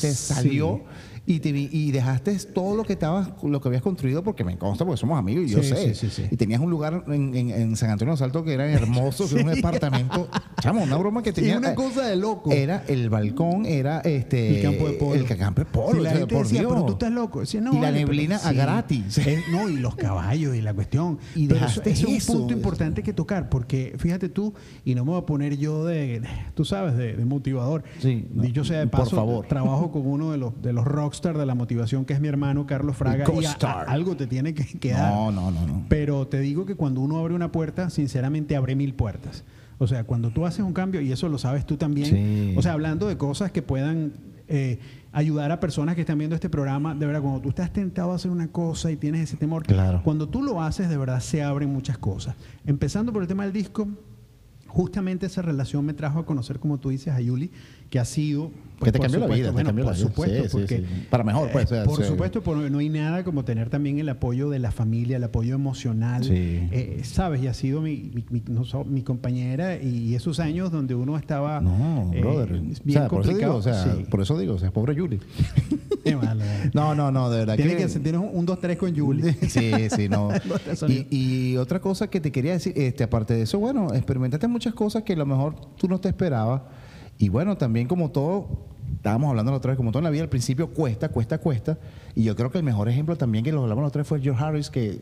Sí. Y, te vi- y dejaste todo lo que estabas, lo que habías construido, porque me consta, porque somos amigos y yo Sí, sé. sí. Y tenías un lugar en, en- en San Antonio de los Altos que era hermoso, que era un departamento. Chamo, una broma que tenía. una eh, cosa de loco. Era el balcón, era este. El campo de polo. El campo de polo. Si la o sea, gente por decía, Dios. pero tú estás loco. Decía, no, y la vale, neblina a gratis. No, y los caballos y la cuestión. Y dejaste eso, es eso. un punto importante que tocar, porque fíjate tú, y no me voy a poner yo de, tú sabes, de, de motivador. Sí, no, Dicho sea de por paso, favor. trabajo con uno de los, de los de la motivación, que es mi hermano Carlos Fraga. El y a- a- co-star. algo te tiene que quedar. No, no, no, no. Pero te digo que cuando uno abre una puerta, sinceramente abre mil puertas. O sea, cuando tú haces un cambio, y eso lo sabes tú también, Sí. o sea, hablando de cosas que puedan eh, ayudar a personas que están viendo este programa, de verdad, cuando tú estás tentado a hacer una cosa y tienes ese temor, Claro. cuando tú lo haces, de verdad se abren muchas cosas. Empezando por el tema del disco, justamente esa relación me trajo a conocer, como tú dices, a Yuli, que ha sido... pues, Que te cambió la supuesto, vida, te bueno, cambió la por vida. supuesto, Sí, sí, porque, sí. Para mejor, pues, o sea, por sí. supuesto, por- no hay nada como tener también el apoyo de la familia, el apoyo emocional. Sí. Eh, Sabes, y ha sido mi, mi, mi- no mi compañera y esos años donde uno estaba No, eh, brother. bien o sea, por eso digo, complicado. o sea, Sí. por eso digo, o sea, pobre Yuli. Qué malo. No, no, no, de verdad Tiene que tienes un, un, dos, tres con Yuli. Sí, sí, no. Y, y otra cosa que te quería decir, este, aparte de eso, bueno, experimentaste muchas cosas que a lo mejor tú no te esperabas. Y bueno, también como todo, estábamos hablando la otra vez, como todo en la vida, al principio cuesta, cuesta, cuesta. Y yo creo que el mejor ejemplo también que lo hablamos la otra vez fue George Harris, que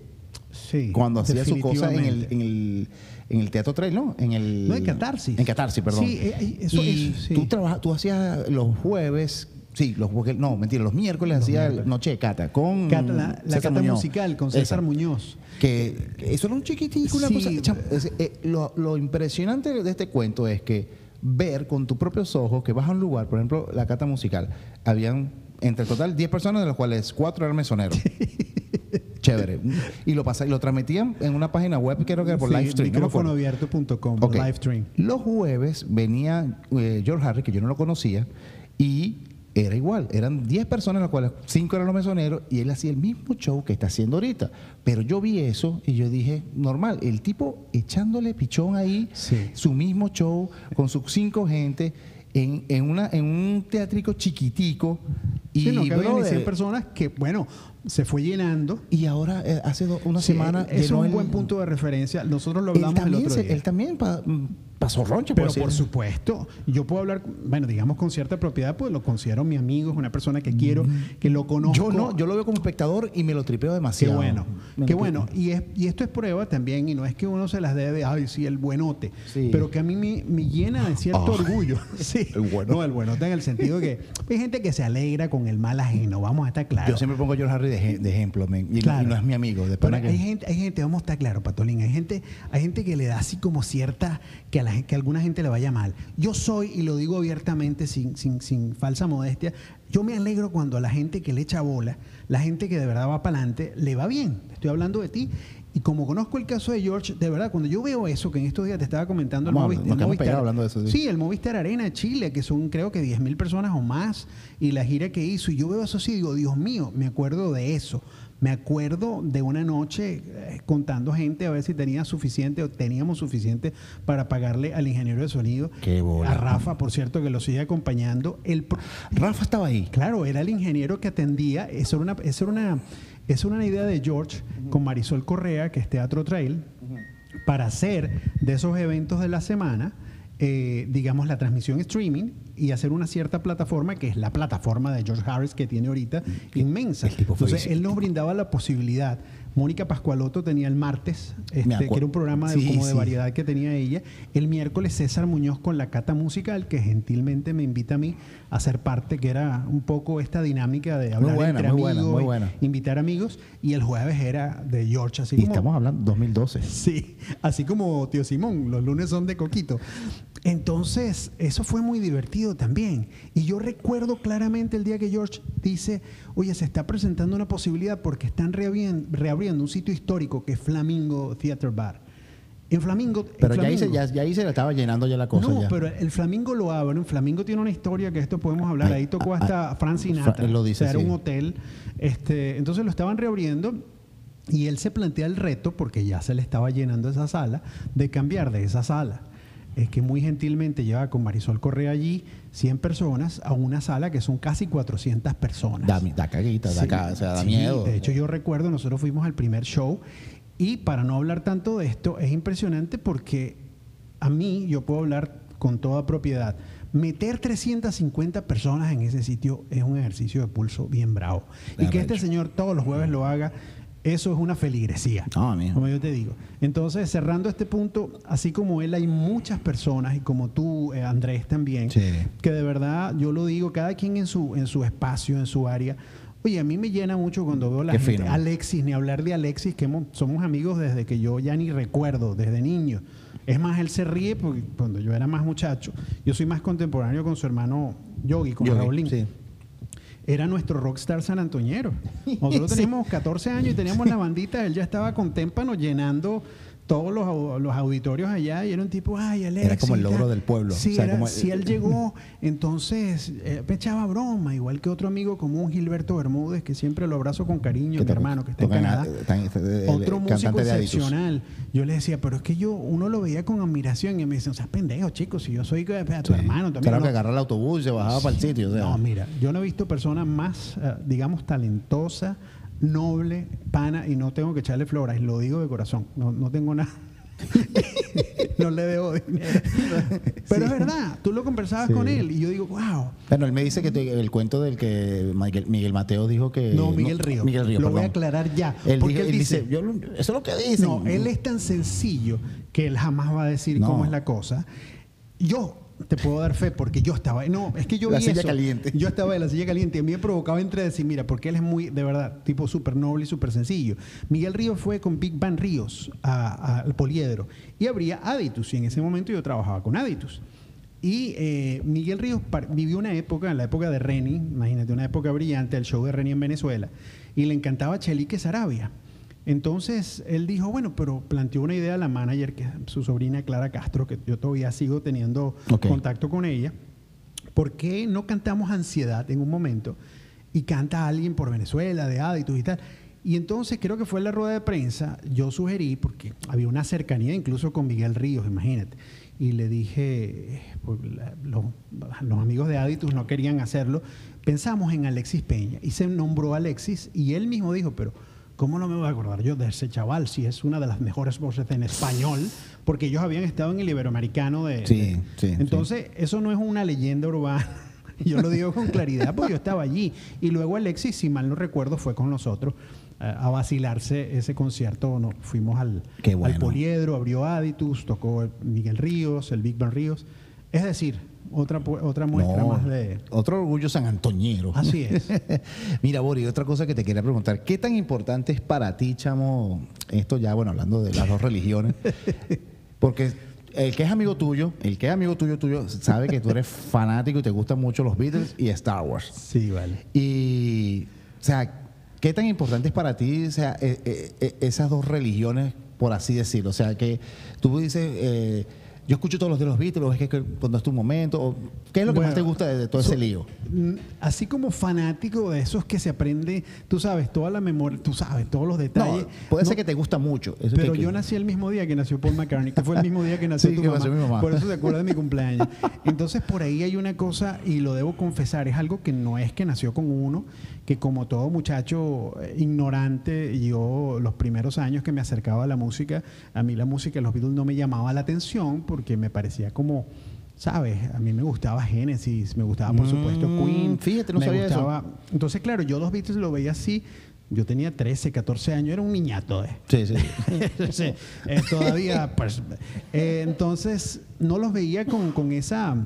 Sí, cuando hacía su cosa en el, en el, en el Teatro Trail, ¿no? En el, No, en Catarsis. En Catarsis, perdón. Sí, eh, eh, eso- y eso, sí. tú, trabaja- tú hacías los jueves, sí, los jueves, no, mentira, los miércoles hacías miércoles. Noche de Cata con Cata- la la cata Muñoz. musical con César Esa. Muñoz. Que, eso era un chiquitico, una Sí. cosa. es- eh, lo, lo impresionante de este cuento es que ver con tus propios ojos que vas a un lugar, por ejemplo, la cata musical, habían entre total 10 personas, de las cuales 4 eran mesoneros. Chévere. Y lo pasa, y lo transmitían en una página web, creo que era por Sí, Livestream. no micrófonoabierto.com, Ok. live stream. Los jueves venía eh, George Harris, que yo no lo conocía, y era igual. Eran 10 personas, las cuales 5 eran los mesoneros, y él hacía el mismo show que está haciendo ahorita. Pero yo vi eso y yo dije, normal, el tipo echándole pichón ahí, Sí. su mismo show, con sus cinco gente, en, en, una, en un teatrico chiquitico. Y, sí, no, que había ni brother, 100 personas que, bueno, se fue llenando. y ahora, eh, hace do- una Sí, semana, es un el- buen punto de referencia. Nosotros lo hablamos el otro se- día. él también pa- pasó ronche, Pero por supuesto, yo puedo hablar, bueno, digamos con cierta propiedad, pues lo considero mi amigo, es una persona que quiero, que lo conozco. Yo no, yo lo veo como espectador y me lo tripeo Qué demasiado. bueno, Me qué bueno. Y, es, y esto es prueba también, y no es que uno se las debe, ay, sí, el buenote, Sí. pero que a mí me, me llena de cierto Ah. orgullo. Sí. El bueno. No, el buenote en el sentido que hay gente que se alegra con el mal ajeno, vamos a estar claros. Yo siempre pongo a George Harry de, de ejemplo, y, Claro. y no es mi amigo. De Pero que- hay gente, hay gente, vamos a estar claros, Patolín, hay gente, hay gente que le da así como cierta, que a, la, que a alguna gente le vaya mal. Yo soy, y lo digo abiertamente, sin, sin, sin falsa modestia, yo me alegro cuando a la gente que le echa bola, la gente que de verdad va para adelante, le va bien. Estoy hablando de ti. Y como conozco el caso de George, de verdad, cuando yo veo eso, que en estos días te estaba comentando el, Movi- el Movistar. hablando de eso, sí. Sí, el Movistar Arena de Chile, que son creo que 10 mil personas o más, y la gira que hizo. Y yo veo eso así digo, Dios mío, me acuerdo de eso. Me acuerdo de una noche eh, contando gente a ver si tenía suficiente o teníamos suficiente para pagarle al ingeniero de sonido. Qué bola. A Rafa, por cierto, que lo sigue acompañando. El, pro- Rafa estaba ahí. Claro, era el ingeniero que atendía. Eso era una, eso era una, eso era una idea de George con Marisol Correa, que es Teatro Trail, para hacer de esos eventos de la semana, eh, digamos, la transmisión streaming y hacer una cierta plataforma, que es la plataforma de George Harris que tiene ahorita, inmensa. Entonces, él nos brindaba la posibilidad. Mónica Pascualoto tenía el martes, este, que era un programa de, Sí, como de sí. variedad que tenía ella. El miércoles César Muñoz con la cata musical, que gentilmente me invita a mí a ser parte, que era un poco esta dinámica de hablar buena, entre muy buena, amigos, muy y buena. invitar amigos. Y el jueves era de George, así Y como... estamos hablando 2012. Sí, así como Tío Simón, los lunes son de Coquito. Entonces, eso fue muy divertido también. Y yo recuerdo claramente el día que George dice, oye, se está presentando una posibilidad porque están reabrien- reabriendo un sitio histórico que es Flamingo Theater Bar. En Flamingo... Pero ya ahí, se, Flamingo- ya, ya ahí se le estaba llenando ya la cosa. no, ya. pero el Flamingo lo abren. Flamingo tiene una historia que esto podemos hablar. Ay, Ahí tocó ah, hasta ah, Frank Sinatra. Fra- él lo dice, o sea, era un hotel. Este, entonces lo estaban reabriendo y él se plantea el reto, porque ya se le estaba llenando esa sala, de cambiar de esa sala. Es que muy gentilmente lleva con Marisol Correa allí 100 personas a una sala que son casi 400 personas. Da, da caguita, da, ca- o sea, da sí, miedo. De hecho, yo recuerdo, nosotros fuimos al primer show y para no hablar tanto de esto, es impresionante porque a mí, yo puedo hablar con toda propiedad, meter 350 personas en ese sitio es un ejercicio de pulso bien bravo. Y que este señor todos los jueves lo haga, eso es una feligresía. Ah. Como yo te digo. Entonces, cerrando este punto, así como él, hay muchas personas, y como tú, eh, Andrés, también, Sí. que de verdad, yo lo digo, cada quien en su, en su espacio, en su área. Oye, a mí me llena mucho cuando veo la Qué gente. fino. Alexis, ni hablar de Alexis, que hemos- somos amigos desde que yo ya ni recuerdo, desde niño. Es más, él se ríe porque cuando yo era más muchacho, yo soy más contemporáneo con su hermano Yogi, con Raulín. sí. Era nuestro rockstar san antoñero. Nosotros teníamos 14 años y teníamos la bandita, él ya estaba con témpano llenando todos los, los auditorios allá y era un tipo, ay, Alex. Era como el logro tal". del pueblo. Sí, O sea, era- como- si él llegó, entonces eh, me echaba broma, igual que otro amigo común, Gilberto Bermúdez, que siempre lo abrazo con cariño, mi hermano, que está en a- Canadá. tan- el- Otro el músico excepcional. Yo le decía, pero es que yo, uno lo veía con admiración y me decían, o sea, pendejo, chicos, si yo soy eh, tu Sí. hermano también. Claro no- que agarraba el autobús y se bajaba para el sitio. o sea. no, mira, yo no he visto persona más, eh, digamos, talentosa, noble, pana, y no tengo que echarle flores, lo digo de corazón, no, no tengo nada. no le debo dinero. Pero es verdad, tú lo conversabas Sí. con él y yo digo, wow. Bueno, él me dice que te- el cuento del que Miguel, Miguel Mateo dijo que. No, Miguel Río. Miguel Río, Lo voy a aclarar ya. Él, porque dijo- él dice, dice, yo eso es lo que dicen. No, él es tan sencillo que él jamás va a decir No. cómo es la cosa. Yo te puedo dar fe porque yo estaba. No, es que yo La vi silla eso. caliente. Yo estaba en la silla caliente y a mí me provocaba entre decir, mira, porque él es muy, de verdad, tipo súper noble y súper sencillo. Miguel Ríos fue con Big Bang Ríos al Poliedro y habría Aditus y en ese momento yo trabajaba con Aditus. Y eh, Miguel Ríos vivió una época, en la época de Reni, imagínate, una época brillante, el show de Reni en Venezuela, y le encantaba Chelique Sarabia. Entonces él dijo, bueno, pero planteó una idea a la manager, que es su sobrina Clara Castro, que yo todavía sigo teniendo contacto con ella. ¿Por qué no cantamos Ansiedad en un momento y canta alguien por Venezuela, de Aditus y tal? Y entonces creo que fue en la rueda de prensa, yo sugerí, porque había una cercanía incluso con Miguel Ríos, imagínate, y le dije, pues, los, los amigos de Aditus no querían hacerlo, pensamos en Alexis Peña. Y se nombró Alexis y él mismo dijo, pero ¿cómo no me voy a acordar yo de ese chaval si es una de las mejores voces en español? Porque ellos habían estado en el Iberoamericano de... Sí, de- sí, Entonces, eso no es una leyenda urbana. Yo lo digo con claridad porque yo estaba allí. Y luego Alexis, si mal no recuerdo, fue con nosotros eh, a vacilarse ese concierto. No, fuimos al, al. Poliedro, abrió Aditus, tocó Miguel Ríos, el Big Bang Ríos. Es decir, otra, otra muestra No, más de... Otro orgullo san antoñero. Así es. Mira, Boris, otra cosa que te quería preguntar. ¿Qué tan importante es para ti, chamo, esto ya, bueno, hablando de las dos religiones? Porque el que es amigo tuyo, el que es amigo tuyo, tuyo, sabe que tú eres fanático y te gustan mucho los Beatles y Star Wars. Sí, vale. Y, o sea, ¿qué tan importante es para ti o sea, eh, eh, eh, esas dos religiones, por así decirlo? O sea, que tú dices, eh, yo escucho todos los de los Beatles, es que, cuando es tu momento, ¿qué es lo que Bueno, más te gusta de, de todo so- ese lío? Mm, Así como fanático de esos que se aprende, tú sabes, toda la memoria, tú sabes, todos los No, detalles. puede No, ser que te gusta mucho. eso Pero yo nací el mismo día que nació Paul McCartney, que fue el mismo día que nació Sí, tu que mamá. nació mi mamá. Por eso se acuerda de mi cumpleaños. Entonces, por ahí hay una cosa, y lo debo confesar, es algo que no es que nació con uno, que como todo muchacho eh, ignorante, yo los primeros años que me acercaba a la música, a mí la música de los Beatles no me llamaba la atención porque me parecía como... ¿Sabes? A mí me gustaba Genesis, me gustaba, por supuesto, Mm, Queen. fíjate, no me sabía eso. gustaba, entonces, claro, yo los Beatles lo veía así. Yo tenía 13, 14 años, era un niñato. eh. Sí, sí. Sí, eh, todavía, pues, eh, entonces, no los veía con, con esa...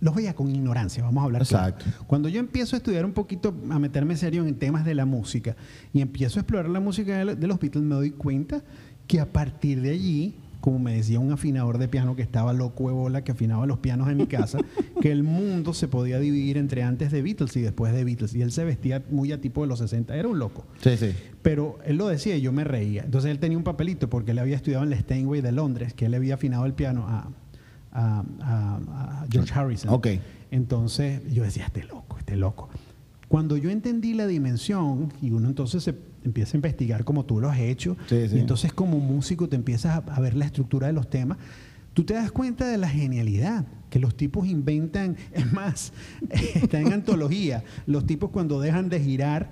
Los veía con ignorancia, vamos a hablar claro. Exacto. Cuando yo empiezo a estudiar un poquito, a meterme serio en temas de la música y empiezo a explorar la música de los Beatles, me doy cuenta que a partir de allí, como me decía un afinador de piano que estaba loco de bola, que afinaba los pianos en mi casa, que el mundo se podía dividir entre antes de Beatles y después de Beatles. Y él se vestía muy a tipo de los 60, era un loco. Sí, sí. Pero él lo decía y yo me reía. Entonces él tenía un papelito porque él había estudiado en la Steinway de Londres, que él había afinado el piano a, a- a- a George Harrison. Ok. Entonces yo decía, este loco, este loco. Cuando yo entendí la dimensión y uno entonces se empieza a investigar como tú lo has hecho, Sí, sí. y entonces como músico te empiezas a, a ver la estructura de los temas, tú te das cuenta de la genialidad que los tipos inventan. Es más, está en antología. Los tipos cuando dejan de girar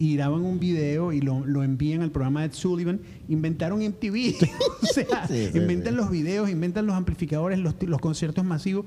y graban un video y lo, lo envían al programa de Ed Sullivan, inventaron MTV. o sea, Sí, inventan los videos, inventan los amplificadores, los, los conciertos masivos.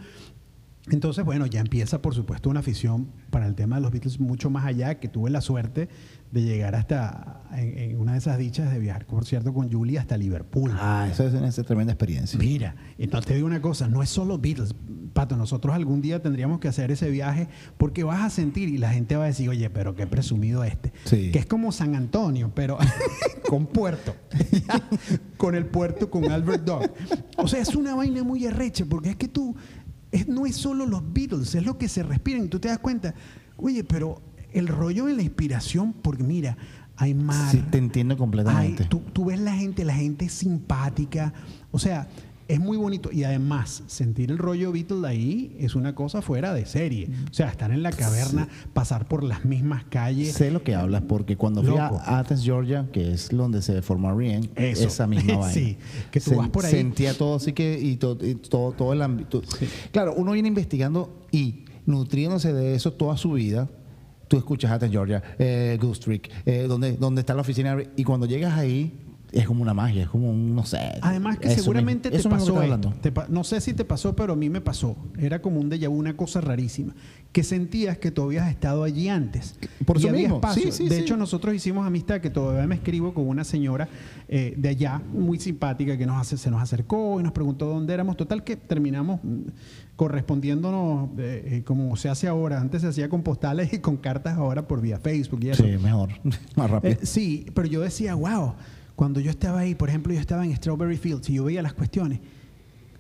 Entonces, bueno, ya empieza, por supuesto, una afición para el tema de los Beatles mucho más allá, que tuve la suerte de llegar hasta, en, en una de esas dichas de viajar, por cierto, con Julie hasta Liverpool. Ah, eso es una tremenda experiencia. Mira, y no te digo una cosa, no es solo Beatles. Pato, nosotros algún día tendríamos que hacer ese viaje porque vas a sentir y la gente va a decir, oye, pero qué presumido este. Sí. Que es como San Antonio, pero con puerto. con el puerto con Albert Dog. O sea, es una vaina muy arrecha porque es que tú, es- no es solo los Beatles, es lo que se respiran. Y tú te das cuenta, oye, pero el rollo de la inspiración, porque mira, hay mar. Sí, te entiendo completamente. tú, tú ves la gente, la gente es simpática. O sea, es muy bonito. Y además, sentir el rollo Beatles ahí es una cosa fuera de serie. O sea, estar en la caverna, pasar por las mismas calles. Sé lo que hablas, porque cuando fui a. Athens, Georgia, que es donde se formó Rien, Eso. esa misma vaina. Sí, que tú Sen- vas por ahí. Sentía todo así que, y, to- y todo, todo el ámbito. Claro, uno viene investigando y nutriéndose de eso toda su vida. Tú escuchas Athens, Georgia, eh, Goose eh, donde, donde está la oficina, y cuando llegas ahí, es como una magia, es como un, no sé. Además que eso seguramente mismo- te eso pasó esto. Te no sé si te pasó, pero a mí me pasó. Era como un déjà vu, una cosa rarísima. Que sentías que tú habías estado allí antes. Por eso y había mismo. espacio. Sí, sí, de sí. hecho, nosotros hicimos amistad que todavía me escribo con una señora eh, de allá, muy simpática, que nos hace, se nos acercó y nos preguntó dónde éramos. Total que terminamos mm, correspondiéndonos eh, eh, como se hace ahora. Antes se hacía con postales y con cartas, ahora por vía Facebook y eso. Sí, mejor, más rápido. Eh, sí, pero yo decía, wow, cuando yo estaba ahí, por ejemplo, yo estaba en Strawberry Fields y yo veía las cuestiones.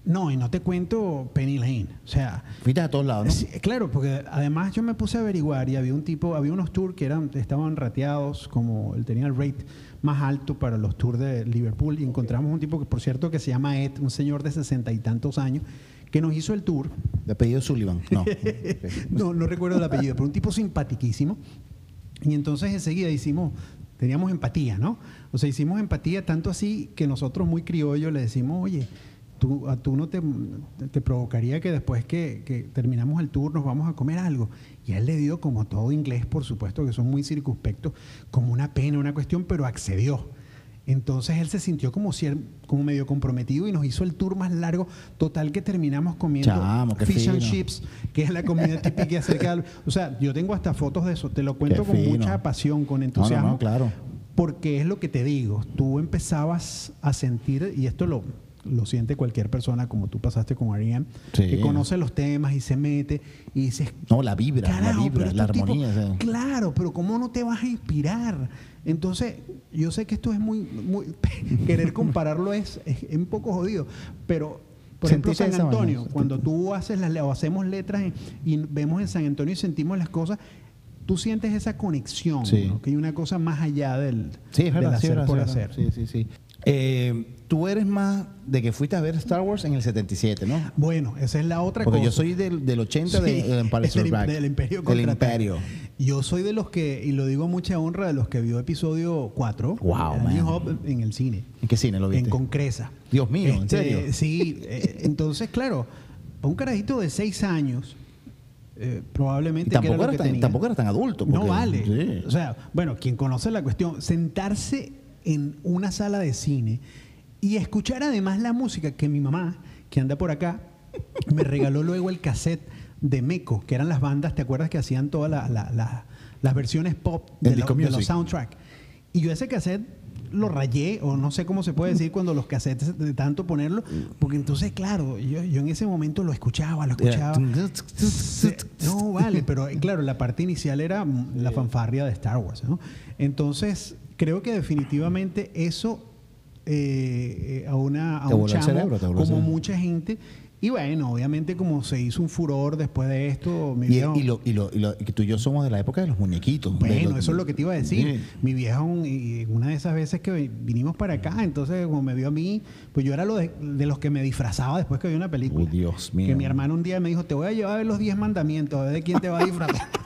No, y no te cuento Penny Lane. O sea, Fuiste a todos lados, ¿no? sí, claro, porque además yo me puse a averiguar y había un tipo, había unos tours que eran, estaban rateados, como él tenía el rate más alto para los tours de Liverpool y encontramos un tipo que, por cierto, que se llama Ed, un señor de sesenta y tantos años, que nos hizo el tour De apellido Sullivan. No. no, no recuerdo el apellido, pero un tipo simpaticísimo. Y entonces enseguida hicimos, teníamos empatía, ¿no? O sea, hicimos empatía tanto así que nosotros muy criollos le decimos, oye, tú, a tú no te, te provocaría que después que, terminamos el tour nos vamos a comer algo. Y él le dio, como todo inglés, por supuesto, que son muy circunspectos, como una pena, una cuestión, pero accedió. Entonces él se sintió como, cier- como medio comprometido y nos hizo el tour más largo, total que terminamos comiendo Chamo, fish and chips, que es la comida típica acerca del... O sea, yo tengo hasta fotos de eso, te lo cuento con mucha pasión, con No, no, entusiasmo. no, claro. Porque es lo que te digo, tú empezabas a sentir, y esto lo, lo siente cualquier persona como tú pasaste con Ariane, Sí. que conoce los temas y se mete y dices, No, la vibra, la vibra, la armonía. tipos- o sea. Claro, pero ¿cómo no te vas a inspirar? Entonces, yo sé que esto es muy, muy querer compararlo es, es un poco jodido, pero por ejemplo San Antonio, cuando tú haces las o hacemos letras en- y vemos en San Antonio y sentimos las cosas, tú sientes esa conexión, Sí. ¿no? que hay una cosa más allá del, Sí, es verdad, hacer por hacer. Sí, sí, sí. Eh, tú eres más de que fuiste a ver Star Wars en el 77, ¿no? Bueno, esa es la otra Porque cosa. yo soy del, del 80 Sí, de, del Empire del, Back. del Imperio Del. Imperio. Yo soy de los que, y lo digo a mucha honra, de los que vio episodio 4, Wow, New. Hope, en el cine, ¿En qué cine lo viste? en Concresa. Dios mío, ¿en Este, serio? Sí, eh, entonces, claro, para un carajito de 6 años, eh, probablemente... Y que era tampoco, lo era que tan, tenía. tampoco era tan adulto. No porque- vale. sí. O sea, bueno, quien conoce la cuestión, sentarse en una sala de cine y escuchar además la música que mi mamá, que anda por acá, me regaló luego el cassette de Meco, que eran las bandas, ¿te acuerdas que hacían todas la- la- la- las versiones pop de, disco de los music. soundtracks? Y yo ese cassette lo rayé, o no sé cómo se puede decir cuando los cassettes de tanto ponerlo, porque entonces, claro, yo, yo en ese momento lo escuchaba, lo escuchaba. No, vale, pero eh, claro, la parte inicial era la fanfarria de Star Wars, ¿no? Entonces, creo que definitivamente eso eh, eh, a, una, a un chamo, cerebro, como mucha gente, y bueno, obviamente como se hizo un furor después de esto, mi Y, viejo- y lo, y, lo, y lo- y tú y yo somos de la época de los muñequitos. bueno, los- eso es lo que te iba a decir. Sí. Mi vieja, una de esas veces que vinimos para acá, entonces como me vio a mí, pues yo era lo de, de los que me disfrazaba después que vi una película. Oh, Dios mío. Que mi hermano un día me dijo, te voy a llevar a ver los 10 mandamientos, a ver de quién te va a disfrazar.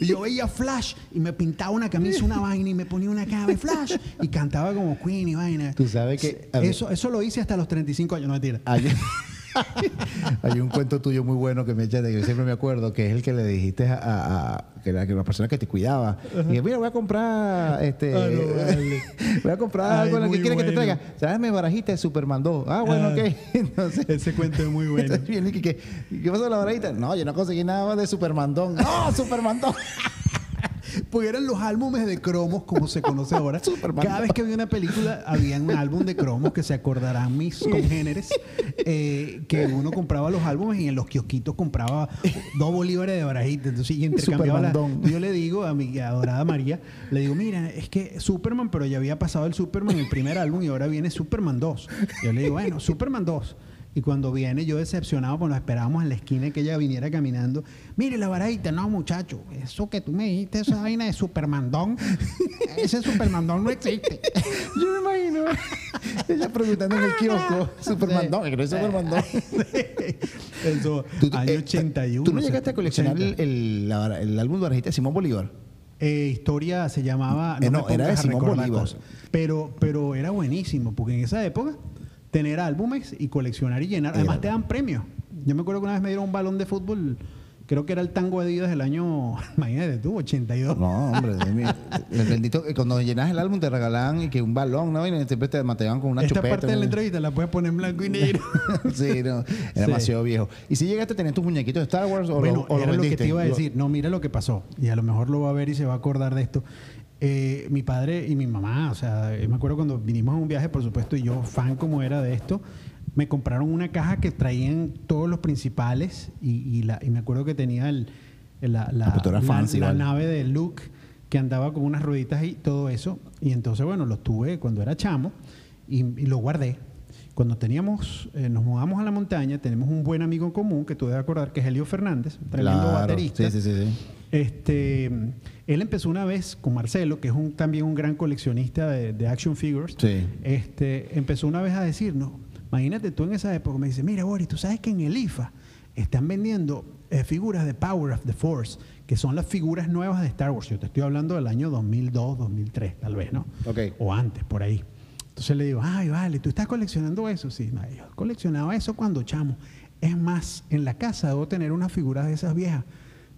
Y yo veía Flash y me pintaba una camisa, una vaina y me ponía una cara de Flash y cantaba como Queen y vaina. Tú sabes que Eso, eso lo hice hasta los 35 años, no mentira. Ayer, Hay un cuento tuyo muy bueno que me echa de que yo siempre me acuerdo, que es el que le dijiste a, a- a- que la, que la persona que te cuidaba. Y que, mira, voy a comprar este Ah, no, vale. voy a comprar algo que muy quiere que te traiga. ¿Sabes? Me barajita de Superman 2. Ah, bueno, Ah. ok. Entonces, Ese cuento es muy bueno. ¿Qué pasó con la barajita? No, yo no conseguí nada de Superman 2. No, Superman 2. Porque eran los álbumes de cromos, como se conoce ahora. Cada vez que había una película, había un álbum de cromos que se acordarán mis congéneres, eh, que uno compraba los álbumes y en los kiosquitos compraba dos bolívares de barajita. Entonces, y intercambiaba la-. Yo le digo a mi adorada María, le digo, mira, es que Superman, pero ya había pasado el Superman, el primer álbum, y ahora viene Superman 2. Yo le digo, bueno, Superman 2. Y cuando viene, yo decepcionado, pues nos esperábamos en la esquina que ella viniera caminando. Mire la varajita, no, muchacho, eso que tú me dijiste, esa vaina de Supermandón, ese Supermandón no existe. Yo me imagino. Ella preguntando en el kiosco. Superman 2. Que no es Superman 2. Eso, Tú- tú- año eh, 81. ¿Tú no llegaste a coleccionar el, 80. el, la- el álbum de barajita de Simón Bolívar? Eh, historia se llamaba. Eh, no, me era de Simón Bolívar. Pero, pero era buenísimo, porque en esa época, tener álbumes y coleccionar y llenar. Además, te dan premios. Yo me acuerdo que una vez me dieron un balón de fútbol, creo que era el Tango Adidas del año, imagínate tú, 82. No, hombre. de el bendito- eh, cuando llenas el álbum te regalaban y que un balón, ¿no? Y siempre te mateaban con una Esta chupeta. parte de la entrevista la puedes poner en blanco y negro. sí, no. Era Sí. demasiado viejo. ¿Y si llegaste a tener tus muñequitos de Star Wars o bueno, lo, o era lo que te iba a decir. No, mira lo que pasó. Y a lo mejor lo va a ver y se va a acordar de esto. Eh, mi padre y mi mamá, o sea, eh, me acuerdo cuando vinimos a un viaje, por supuesto, y yo, fan como era de esto, me compraron una caja que traían todos los principales y, y la, y me acuerdo que tenía el, la, la- tú eras la- fancy, la vale. nave de Luke que andaba con unas rueditas y todo eso. Y entonces, bueno, lo tuve cuando era chamo y, y lo guardé. Cuando teníamos, eh, nos mudamos a la montaña, tenemos un buen amigo en común que tú debes acordar, que es Helio Fernández, tremendo Claro. baterista. Sí, sí, sí. sí. Este, él empezó una vez con Marcelo, que es un, también un gran coleccionista de, de action figures. Sí. Este, empezó una vez a decirnos, imagínate tú en esa época, me dice, mira, Boris, tú sabes que en el IFA están vendiendo eh, figuras de Power of the Force, que son las figuras nuevas de Star Wars. Yo te estoy hablando del año 2002, 2003, tal vez, ¿no? Ok. O antes, por ahí. Entonces le digo, ay, vale, ¿tú estás coleccionando eso? Sí, no, yo coleccionaba eso cuando chamo. Es más, en la casa debo tener unas figuras de esas viejas.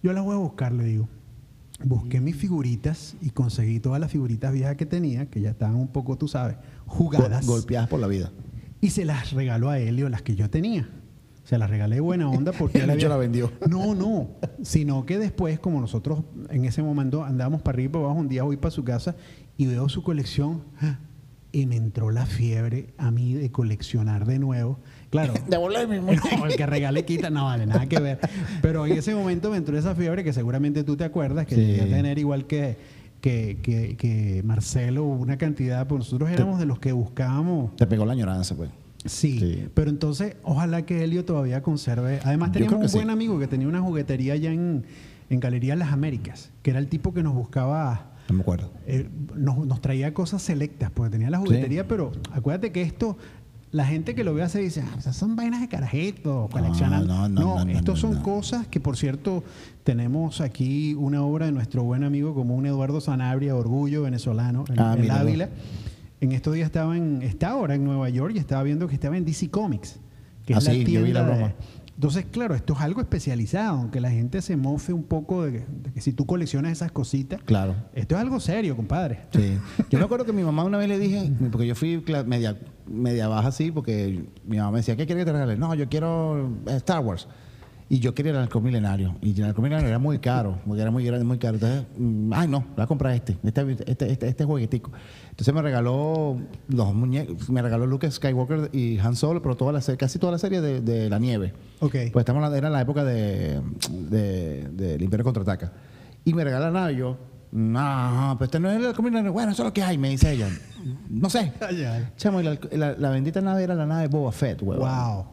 Yo las voy a buscar, le digo. Busqué mis figuritas y conseguí todas las figuritas viejas que tenía, que ya estaban un poco, tú sabes, jugadas. Gol- golpeadas por la vida. Y se las regaló a Helio, las que yo tenía. Se las regalé buena onda porque El bicho la vendió. No, no. Sino que después, como nosotros en ese momento andábamos para arriba y para abajo, un día voy para su casa y veo su colección ¡ah! y me entró la fiebre a mí de coleccionar de nuevo. Claro. Devolverme, No, el que regale quita, no vale, nada que ver. Pero en ese momento me entró esa fiebre que seguramente tú te acuerdas, que Sí. llegué a tener igual que, que, que, que Marcelo, una cantidad, pues nosotros éramos de los que buscábamos Te pegó la añoranza, pues. Sí, Sí. pero entonces ojalá que Helio todavía conserve. Además teníamos un sí. buen amigo que tenía una juguetería allá en, en Galería Las Américas, que era el tipo que nos buscaba, No me acuerdo. eh, nos, nos traía cosas selectas, porque tenía la juguetería, pero acuérdate que esto, la gente que lo ve hace dice, ah, esas son vainas de carajito, coleccionando. no, no, no, no, estos son cosas que, por cierto, tenemos aquí una obra de nuestro buen amigo común Eduardo Sanabria, Orgullo venezolano, en, Ah, en Ávila. En estos días estaba en, está ahora en Nueva York y estaba viendo que estaba en DC Comics, que Ah, es la sí, yo tienda vi la de- broma. Entonces, claro, esto es algo especializado, aunque la gente se mofe un poco de que, de que si tú coleccionas esas cositas, Claro. esto es algo serio, compadre. Sí. Yo me acuerdo que mi mamá una vez le dije, porque yo fui media, media baja así, porque mi mamá me decía, ¿qué quieres que te regale? No, yo quiero Star Wars. Y yo quería el halcón milenario. Y el halcón milenario era muy caro, porque era muy grande, muy caro. Entonces, mm, ay, no, voy a comprar este, este, este, este, este juguetico. Entonces me regaló los muñecos, me regaló Luke Skywalker y Han Solo, pero toda la casi toda la serie de, de la nieve. Ok. Pues estamos hablando, era la época de, de, del Imperio Contraataca. Y me regala la nave y yo, no, pero este no es el halcón milenario. Bueno, eso es lo que hay, me dice ella. No sé. Chamo, y la, la- la bendita nave era la nave Boba Fett, huevón. Wow.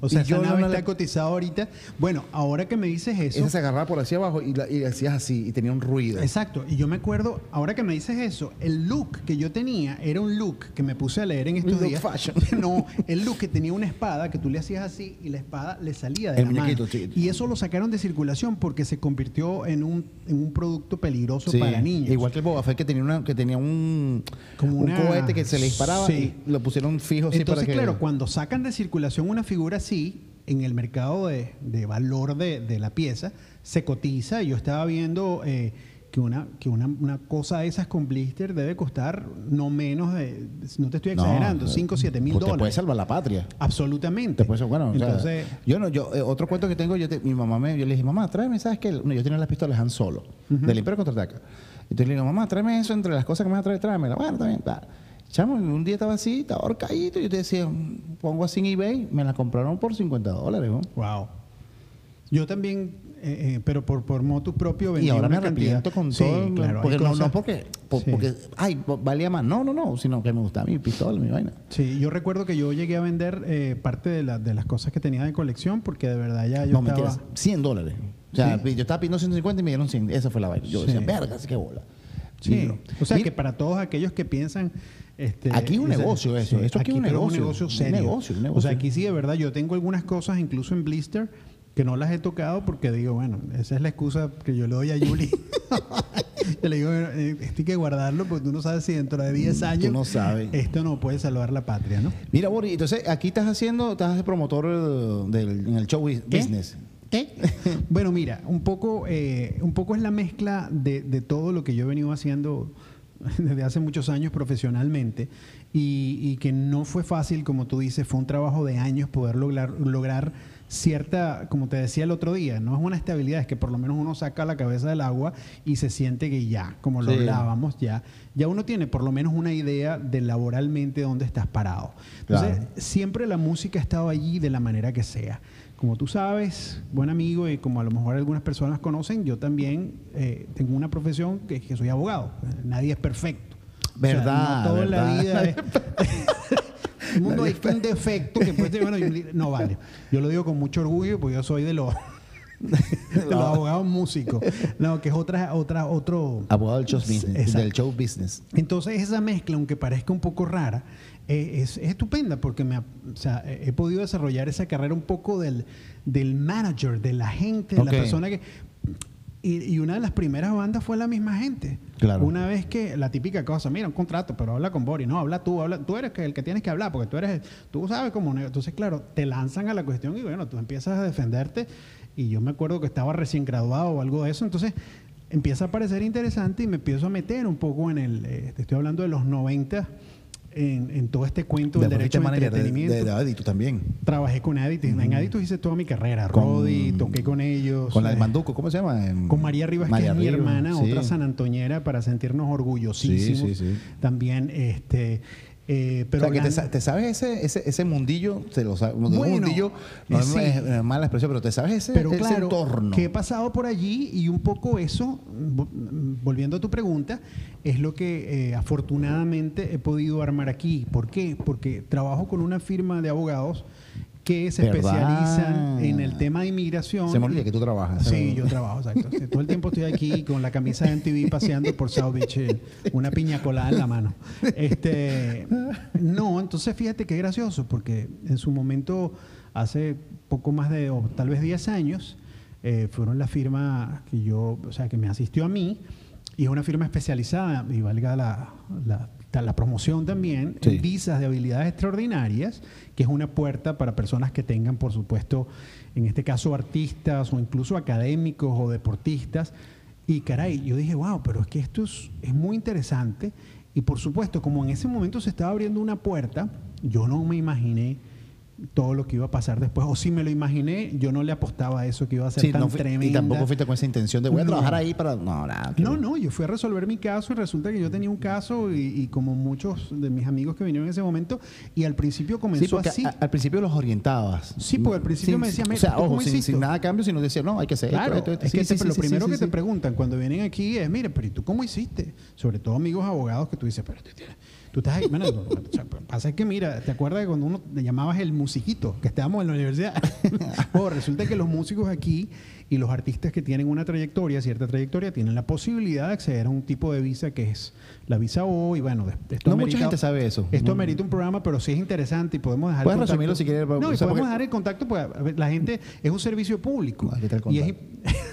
O sea, yo esa no nave le- está cotizada ahorita. Bueno, ahora que me dices eso. Esa se agarraba por hacia abajo y, la, y hacías así y tenía un ruido. Exacto, y yo me acuerdo, ahora que me dices eso, el look que yo tenía era un look que me puse a leer en estos días. fashion. No, el look que tenía una espada que tú le hacías así y la espada le salía de El la mano. Y eso lo sacaron de circulación porque se convirtió en un, en un producto peligroso Sí, para niños. Igual que el Boba Fett que tenía, una, que tenía un, Como un una- cohete que se le disparaba Sí. y lo pusieron fijo Entonces, para que... claro, cuando sacan de circulación una figura figura así, en el mercado de, de valor de, de la pieza, se cotiza. Yo estaba viendo eh, que, una, que una, una cosa de esas con blister debe costar no menos de, no te estoy exagerando, 5 o 7 mil pues Te puede dólares. salvar la patria. Absolutamente. Te puede bueno, o sea, Entonces, yo no, yo, eh, otro cuento que tengo, yo te- mi mamá me, yo le dije, mamá, tráeme, ¿sabes qué? No, yo tenía las pistolas Han Solo, del Imperio Contraataca. Entonces le digo, mamá, tráeme eso entre las cosas que me vas a traer, tráemela. Bueno, también, Chamo, un día estaba así, estaba ahorcadito, y yo te decía, mm, pongo así en eBay, me la compraron por 50 dólares, ¿no? wow. Yo también, eh, eh, pero por, por motu propio vendí Y ahora me una cantidad. arrepiento con Sí, todo. claro. porque no, no porque, por- Sí. porque, ay, valía más. No, no, no, sino que me gustaba mi pistola, mi vaina. Sí, yo recuerdo que yo llegué a vender eh, parte de, la- de las cosas que tenía de colección porque de verdad ya yo no, estaba... mentiras, 100 dólares. O sea, Sí. yo estaba pidiendo 150 y me dieron 100. Esa fue la vaina. Yo decía, verga, qué bola. Sí, o sea mira, que para todos aquellos que piensan... Este, Aquí es un negocio eso, esto aquí es un negocio, un serio. negocio, un O negocio. sea, aquí sí, de verdad, yo tengo algunas cosas incluso en blister que no las he tocado porque digo, bueno, esa es la excusa que yo le doy a Yuli. yo le digo, eh, esto hay que guardarlo porque tú no sabes si dentro de 10 años no sabes. esto no puede salvar la patria, ¿no? Mira, Boris, entonces aquí estás haciendo, estás de promotor eh, del, en el show ¿Qué? business. bueno, mira, un poco, eh, un poco es la mezcla de, de todo lo que yo he venido haciendo desde hace muchos años profesionalmente y, y que no fue fácil, como tú dices, fue un trabajo de años poder lograr, lograr cierta, como te decía el otro día, no es una estabilidad, es que por lo menos uno saca la cabeza del agua y se siente que ya, como lo Sí. hablábamos, ya, ya uno tiene por lo menos una idea de laboralmente dónde estás parado. Entonces, Claro. siempre la música ha estado allí de la manera que sea. Como tú sabes, buen amigo, y como a lo mejor algunas personas conocen, yo también eh, tengo una profesión que, que soy abogado. Nadie es perfecto. O sea, Verdad, no todo en la vida es... El mundo hay un defecto que puede bueno, yo- no vale. Yo lo digo con mucho orgullo porque yo soy de los, abogados músicos. No, que es otra, otra, otro. Abogado del show business. Del show business. Entonces esa mezcla, aunque parezca un poco rara, eh, es, es estupenda porque me, ha- o sea, he podido desarrollar esa carrera un poco del, del manager, de la gente, de la persona que... Y, y una de las primeras bandas fue la misma gente. Claro. Una vez que la típica cosa, mira, un contrato, pero habla con Boris. No, habla tú, habla, tú eres el que tienes que hablar, porque tú eres, tú sabes cómo. Entonces, claro, te lanzan a la cuestión y bueno, tú empiezas a defenderte. Y yo me acuerdo que estaba recién graduado o algo de eso. Entonces, empieza a parecer interesante y me empiezo a meter un poco en el. eh, te estoy hablando de los 90, en, en todo este cuento del Después derecho de de, entretenimiento. de, de también. Trabajé con Aditus. En Aditus hice toda mi carrera. Con- Rodi, toqué con ellos. Con la de eh, Manduco, ¿cómo se llama? Con María Rivas, María que es mi hermana, sí. otra sanantoñera, para sentirnos orgullosísimos. Sí, sí, sí. También, este. Eh, pero o sea, que te, te sabes ese, ese, ese mundillo, te lo sabes, mundillo, no es, sí. es- es mala expresión, pero te sabes ese, Pero ese claro, entorno. que he pasado por allí y un poco eso, vo- volviendo a tu pregunta, es lo que eh, afortunadamente he podido armar aquí. ¿Por qué? Porque trabajo con una firma de abogados que se ¿Verdad? especializan en el tema de inmigración. Se me olvida que tú trabajas. Sí, yo trabajo, exacto. Todo el tiempo estoy aquí con la camisa de MTV paseando por South Beach, eh, una piña colada en la mano. Este, no, entonces fíjate qué gracioso, porque en su momento, hace poco más de, o tal vez 10 años, eh, fueron la firma que yo, o sea, que me asistió a mí, y es una firma especializada, y valga la, la, la promoción también, Sí. visas de habilidades extraordinarias, que es una puerta para personas que tengan, por supuesto, en este caso artistas o incluso académicos o deportistas. Y caray, yo dije, wow, pero es que esto es, es muy interesante. Y por supuesto, como en ese momento se estaba abriendo una puerta, yo no me imaginé todo lo que iba a pasar después. O si me lo imaginé, yo no le apostaba a eso que iba a ser Sí, tan no fui- tremenda. y tampoco fuiste con esa intención de voy a No. trabajar ahí para. No, nada. No, no, yo fui a resolver mi caso y resulta que yo tenía un caso y, y como muchos de mis amigos que vinieron en ese momento y al principio comenzó Sí, así. a- al principio los orientabas. Sí, porque al principio Sin- me decían, O "Mira, sea, ¿tú cómo ojo, sin, hiciste?" sin nada a cambio, sino decía, no, hay que hacer Claro, esto, esto. es que te- lo primero que te preguntan cuando vienen aquí es, mire, pero ¿y tú cómo hiciste? Sobre todo amigos abogados que tú dices, pero tú, tienes- tú estás ahí. Bueno, o sea, pasa es que, mira, ¿te acuerdas de cuando uno le llamabas el musiquito, que estábamos en la universidad? Bueno, resulta que los músicos aquí y los artistas que tienen una trayectoria, cierta trayectoria, tienen la posibilidad de acceder a un tipo de visa que es la visa O y bueno, esto No mucha gente sabe eso. Esto No. amerita un programa, pero sí es interesante y podemos dejar el Puedes contacto. resumirlo si quieres, No, y o sea, podemos porque- dar el contacto, pues la gente es un servicio público. El Y es.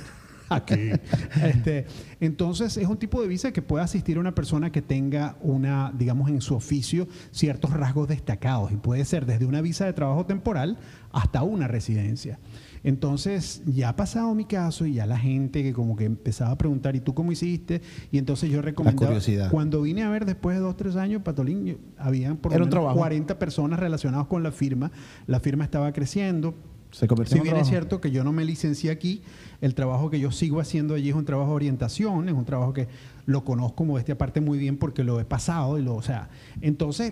Aquí. Este, entonces, es un tipo de visa que puede asistir a una persona que tenga una, digamos, en su oficio ciertos rasgos destacados y puede ser desde una visa de trabajo temporal hasta una residencia. Entonces, ya ha pasado mi caso y ya la gente que como que empezaba a preguntar, ¿y tú cómo hiciste? Y entonces yo recomendaba... curiosidad. Cuando vine a ver después de dos, tres años, Patolín, habían por lo menos trabajo. 40 personas relacionadas con la firma. La firma estaba creciendo. Se Si bien es cierto que yo no me licencié aquí, el trabajo que yo sigo haciendo allí es un trabajo de orientación, es un trabajo que lo conozco como esta parte muy bien porque lo he pasado y lo, o sea, entonces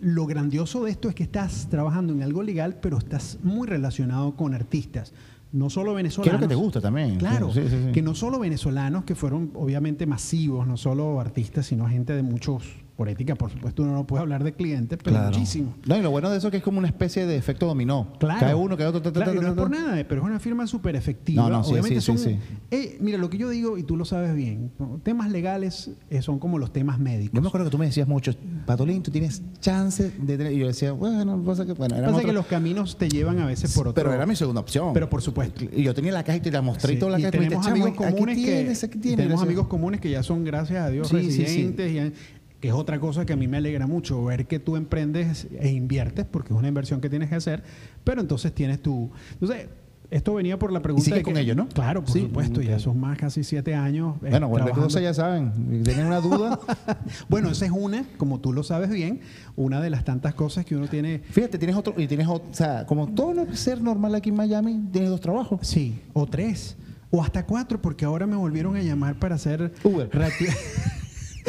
lo grandioso de esto es que estás trabajando en algo legal, pero estás muy relacionado con artistas, no solo venezolanos. lo que te gusta también. Claro, Sí, sí, sí. que no solo venezolanos, que fueron obviamente masivos, no solo artistas, sino gente de muchos, por ética, por supuesto, uno no puede hablar de clientes, pero Claro. muchísimos. No, y lo bueno de eso es que es como una especie de efecto dominó. Claro. Cae uno, cae otro. ta, ta, Claro, ta, y no es por nada, pero es una firma súper efectiva. No, no, sí, Obviamente sí, sí, son, eh, mira, lo que yo digo, y tú lo sabes bien, temas legales eh, son como los temas médicos. Yo me acuerdo que tú me decías mucho, Patolín, tú tienes chance de tener. Y yo decía, bueno, pasa que. Bueno, Pasa que los caminos te llevan a veces por otro. Pero era mi segunda opción. Pero por supuesto. Y yo tenía la caja y te la mostré y toda la caja. y tenemos amigos "Chamo, aquí comunes que aquí tienes". tenemos amigos comunes que ya son gracias a Dios residentes y que es otra cosa que a mí me alegra mucho ver que tú emprendes e inviertes porque es una inversión que tienes que hacer pero entonces tienes tu entonces esto venía por la pregunta sigue de con que- ellos, ¿no? claro por Sí, supuesto ya son más casi siete años eh, Bueno, cualquier cosa ya saben. Tienen una duda. bueno esa es una como tú lo sabes bien una de las tantas cosas que uno tiene Fíjate, tienes otro. Y tienes otro. O sea, como todo lo- ser normal aquí en Miami, tienes dos trabajos. Sí, o tres, o hasta cuatro, porque ahora me volvieron a llamar para hacer Uber.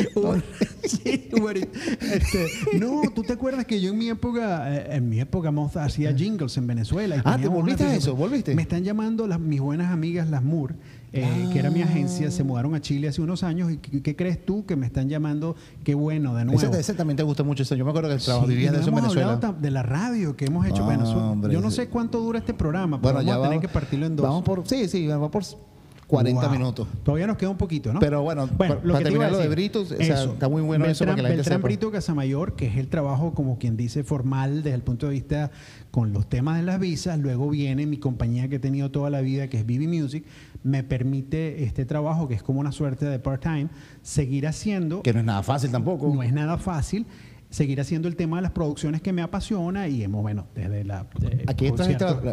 rati- Uber. Sí, Uber Eats. Este, no, tú te acuerdas que yo en mi época, eh, en mi época moza, hacía jingles en Venezuela. y Ah, ¿te volviste a eso? ¿Volviste? Me están llamando las, mis buenas amigas, las Moore, eh, que era mi agencia, se mudaron a Chile hace unos años. ¿Y qué, qué crees tú que me están llamando? Qué bueno, de nuevo. Ese, ese también te gusta mucho. Eso. Yo me acuerdo que el trabajo Sí, vivías de eso en Venezuela. de la radio que hemos hecho. Ah, bueno, eso- hombre, yo no sé cuánto dura este programa, pero vamos a tener que partirlo en dos. Vamos por, sí, sí, vamos por 40 Wow. minutos. Todavía nos queda un poquito, ¿no? Pero bueno, para- lo para que terminar lo de Britos, o sea, está muy bueno eso para que la gente Beltrán sepa. Brito Casamayor, que es el trabajo, como quien dice, formal desde el punto de vista con los temas de las visas. Luego viene mi compañía que he tenido toda la vida, que es Vivi Music. Me permite este trabajo, que es como una suerte de part-time, seguir haciendo. Que no es nada fácil tampoco. No es nada fácil. Seguir haciendo el tema de las producciones que me apasiona y hemos, bueno, desde la. Aquí estás,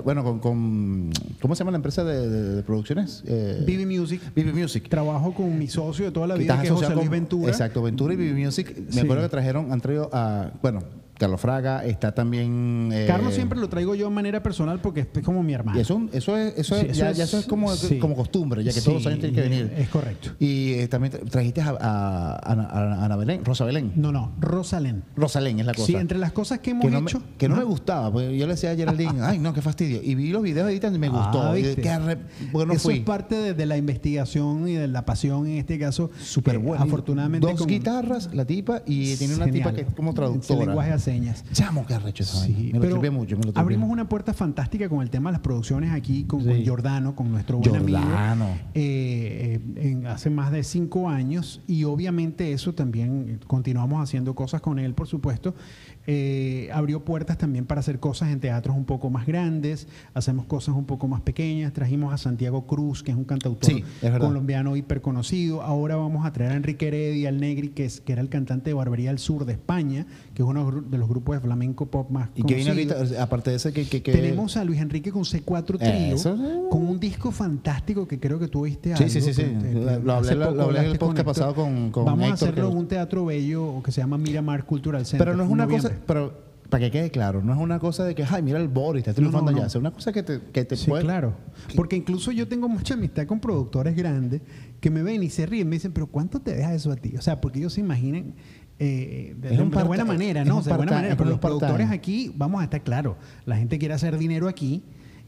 bueno, con, con- ¿cómo se llama la empresa de, de- de producciones? Eh, Vivi Music. Vivi Music. Trabajo con mi socio de toda la vida, estás que es José asociado Luis con- Ventura. Exacto, Ventura y Vivi Music. Me Sí. acuerdo que trajeron, han traído a, bueno, Carlos Fraga, está también... eh, Carlos siempre lo traigo yo de manera personal porque es como mi hermano. Y eso, eso es, eso es, Sí, eso ya, es- ya eso es como, sí. como costumbre, ya que todos los años tienen que venir. Es correcto. Y eh, también tra- trajiste a, a- a Ana, a Ana Belén, Rosa Belén. No, no, Rosalén. Rosalén es la cosa. Sí, entre las cosas que hemos que no, me, hecho. que no me gustaba, porque yo le decía a Geraldine, ay no, qué fastidio. Y vi los videos editando y me gustó. Ah, Y de- qué arre- porque no Eso fui. es parte de, de la investigación y de la pasión en este caso. Súper bueno. Afortunadamente. Dos con- guitarras, la tipa, y tiene una Genial. tipa que es como traductora. lenguaje de señas. Chamo, qué arrecho Sí. Me lo pero mucho. Me lo tripé. abrimos una puerta fantástica con el tema de las producciones aquí con, con Sí. Giordano, con nuestro buen amigo. eh, en- hace más de cinco años y obviamente eso también continuamos haciendo cosas con él, por supuesto. Eh, abrió puertas también para hacer cosas en teatros un poco más grandes, hacemos cosas un poco más pequeñas. Trajimos a Santiago Cruz, que es un cantautor Sí, es colombiano hiper conocido. Ahora vamos a traer a Enrique Heredia, al Negri, que, es, que era el cantante de Barbería del Sur de España, que es uno de los grupos de flamenco pop más Y que viene ahorita, aparte de ese, que. que, que- Tenemos a Luis Enrique con C4 Trío, Eso. con un disco fantástico que creo que tú viste Sí, algo, sí, sí, sí. te- Lo- hablé- lo- poco lo hablé en el podcast pasado con- con Vamos a hacerlo en un teatro bello que se llama Miramar Cultural Center. Pero no es una cosa. Pero para que quede claro, no es una cosa de que, ay, mira el Boris, está triunfando no, no. allá. Es una cosa que te, que te Sí, puede. claro. Porque incluso yo tengo mucha amistad con productores grandes que me ven y se ríen. Me dicen, pero ¿cuánto te deja eso a ti? O sea, porque ellos se imaginan eh, de, de part- buena manera, ¿no? de buena manera. Pero los productores aquí, vamos a estar claros, la gente quiere hacer dinero aquí.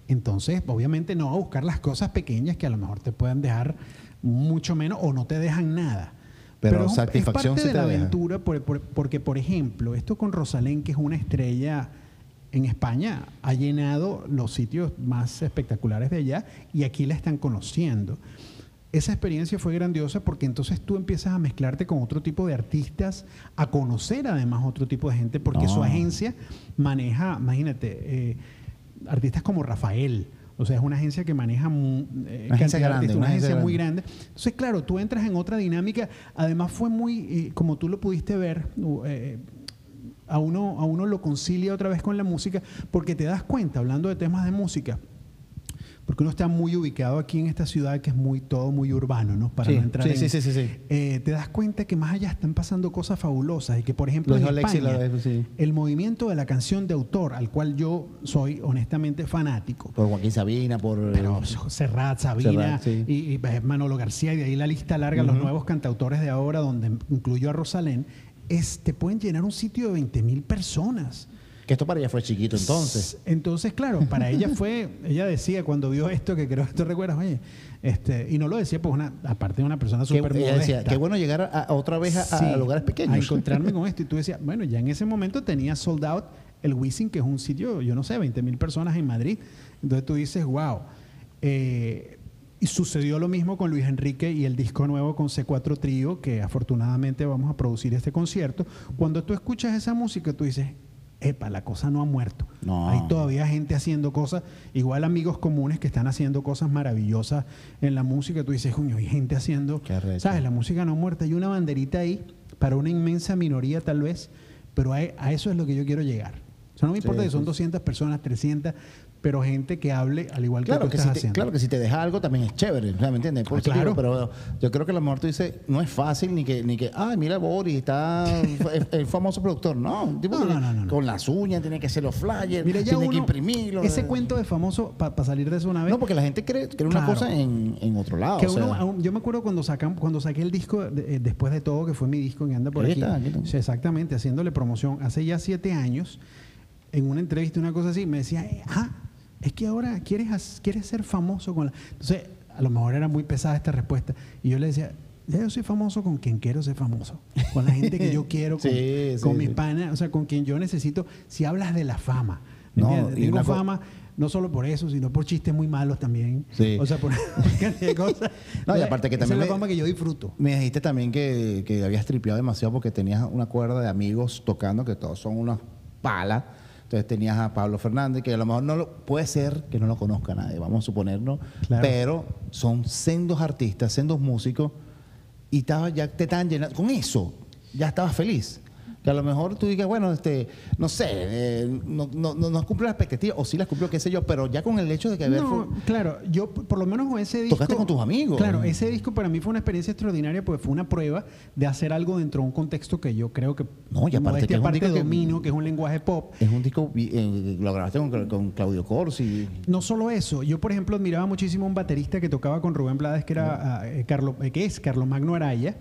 Entonces, obviamente no va a buscar las cosas pequeñas que a lo mejor te puedan dejar mucho menos o no te dejan nada. Pero satisfacción es sí parte de la deja. aventura por- por- porque, por ejemplo, esto con Rosalén, que es una estrella en España, ha llenado los sitios más espectaculares de allá y aquí la están conociendo. Esa experiencia fue grandiosa porque entonces tú empiezas a mezclarte con otro tipo de artistas, a conocer además otro tipo de gente, porque su No. agencia maneja, imagínate, eh, artistas como Rafael O sea, es una agencia que maneja eh, Una agencia grande, artistas, una una agencia muy grande. Entonces, claro, tú entras en otra dinámica. Además, fue muy, eh, como tú lo pudiste ver, eh, a uno, a uno lo concilia otra vez con la música, porque te das cuenta, hablando de temas de música, porque uno está muy ubicado aquí en esta ciudad que es muy todo muy urbano, ¿no? Para Sí, no entrar sí, en- sí, sí, sí, sí. Eh, te das cuenta que más allá están pasando cosas fabulosas y que, por ejemplo, Lo en España, vez, sí. el movimiento de la canción de autor, al cual yo soy honestamente fanático, Por Joaquín Sabina, por. pero Serrat, Sabina Serrat, y, y, pues, Manolo García, y de ahí la lista larga, los nuevos cantautores de ahora, donde incluyo a Rosalén, es, te pueden llenar un sitio de 20 mil personas. Que esto para ella fue chiquito entonces. Entonces, claro, para ella fue, ella decía cuando vio esto, que creo que tú recuerdas, oye, este, y no lo decía pues una, aparte de una persona súper ella decía, modesta. qué bueno llegar a, a otra vez a, lugares pequeños. A encontrarme con esto. Y tú decías, bueno, ya en ese momento tenía sold out el Wizzing, que es un sitio, yo no sé, 20 mil personas en Madrid. Entonces tú dices, wow. Eh, y sucedió lo mismo con Luis Enrique y el disco nuevo con C4 Trío, que afortunadamente vamos a producir este concierto. Cuando tú escuchas esa música, tú dices, epa, la cosa no ha muerto. No. Hay todavía gente haciendo cosas, igual amigos comunes que están haciendo cosas maravillosas en la música. Tú dices, coño, hay gente haciendo. ¿sabes? La música no muerta. Hay una banderita ahí para una inmensa minoría tal vez, pero a, a eso es lo que yo quiero llegar. O sea, no me importa Sí, si son sí. 200 personas, 300, pero gente que hable al igual Claro que que, tú si estás te, haciendo. claro que si te deja algo también es chévere, ¿me entiendes? Por Ah, claro. pero yo creo que a lo mejor tú dices, no es fácil ni que, ni que ay, mira Boris, está es- el famoso productor. No, tipo No, que no, con las uñas tiene que hacer los flyers, Mira, ya tiene que imprimirlo. Ese cuento de famoso, para salir de eso una vez, No, porque la gente cree, cree una Claro. cosa en, en otro lado. Que o sea, uno- yo me acuerdo cuando sacan, cuando saqué el disco de- eh, después de todo, que fue mi disco que anda por Ahí aquí. está, aquí está. Sí, exactamente, haciéndole promoción. Hace ya siete años, en una entrevista, una cosa así, me decía, ah, es que ahora quieres, quieres ser famoso con la. Entonces, a lo mejor era muy pesada esta respuesta. Y yo le decía, ya yo soy famoso con quien quiero ser famoso. Con la gente que yo quiero, con, Sí, sí, con mis sí. panas, o sea, con quien yo necesito. Si hablas de la fama, ¿me No, y Tengo fama. No solo por eso, sino por chistes muy malos también. Sí. O sea, por cosas. No, y aparte que Esa también es la fama que yo disfruto. Me dijiste también que, que habías tripeado demasiado porque tenías una cuerda de amigos tocando, que todos son unas palas. Entonces tenías a Pablo Fernández, que a lo mejor no lo, puede ser que no lo conozca nadie, vamos a suponerlo, Claro. pero son sendos artistas, sendos músicos, y estaba, ya te estaban llenando, con eso ya estabas feliz. Que a lo mejor tú digas, bueno, este, no sé, eh, no, no, no, no cumple las expectativas, o sí las cumplió, qué sé yo, pero ya con el hecho de que haber No, claro, yo por lo menos con ese disco. Tocaste con tus amigos. Claro, ese disco para mí fue una experiencia extraordinaria porque fue una prueba de hacer algo dentro de un contexto que yo creo que. No, y aparte modestia que es un aparte disco que- domino, que es un lenguaje pop. es un disco, eh, lo grabaste con, con Claudio Corsi. No solo eso, yo por ejemplo admiraba muchísimo a un baterista que tocaba con Rubén Blades, que era ah, eh, Carlo, eh, que es Carlos Magno Araya,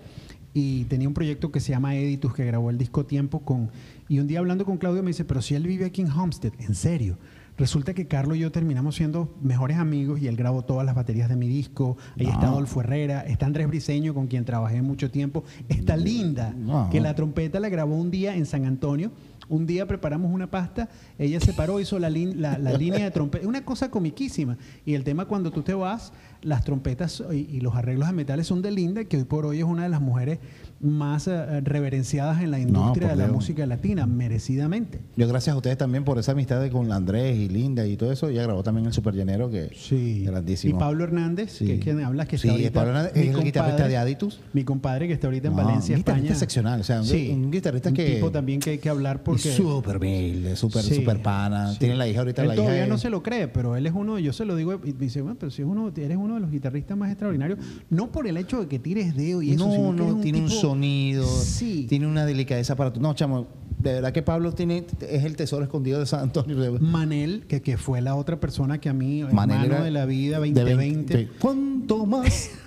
y tenía un proyecto que se llama Editus, que grabó el disco Tiempo con. Y un día hablando con Claudio me dice, pero si él vive aquí en Homestead, en serio. Resulta que Carlos y yo terminamos siendo mejores amigos y él grabó todas las baterías de mi disco. Ahí está. Adolfo Herrera, está Andrés Briseño, con quien trabajé mucho tiempo. Está Linda, No. que la trompeta la grabó un día en San Antonio. Un día preparamos una pasta, ella se paró, hizo la, la, la línea de trompeta. Una cosa comiquísima. Y el tema cuando tú te vas, las trompetas y, los arreglos de metales son de Linda, que hoy por hoy es una de las mujeres más eh, reverenciadas en la industria de la Dios. música latina, merecidamente. Yo gracias a ustedes también por esa amistad de- con Andrés y Linda y todo eso. Ella grabó también el Super Llanero, que Sí. grandísimo. Y Pablo Hernández, Sí. que es quien hablas, que Sí, está ahorita. Pablo Hernández mi es el guitarrista compadre- de Aditus. Mi compadre que está ahorita en No, Valencia, un guitarrista España. excepcional, o sea, un- un guitarrista un que- tipo también que hay que hablar porque. Es súper humilde, súper Sí, súper pana. sí. Tiene la hija ahorita, Él la hija todavía no se lo cree, pero él es uno, yo se lo digo, y me dice, bueno, pero si es uno, eres uno de los guitarristas más extraordinarios, no por el hecho de que tires dedo y eso, no, sino que no, tiene un tipo- sonido, Sí. tiene una delicadeza para tu. No, chamo, de verdad que Pablo tiene, es el tesoro escondido de San Antonio. Manel, que, que fue la otra persona que a mí, Manel hermano de la vida, de 2020. 20. ¿Cuánto más?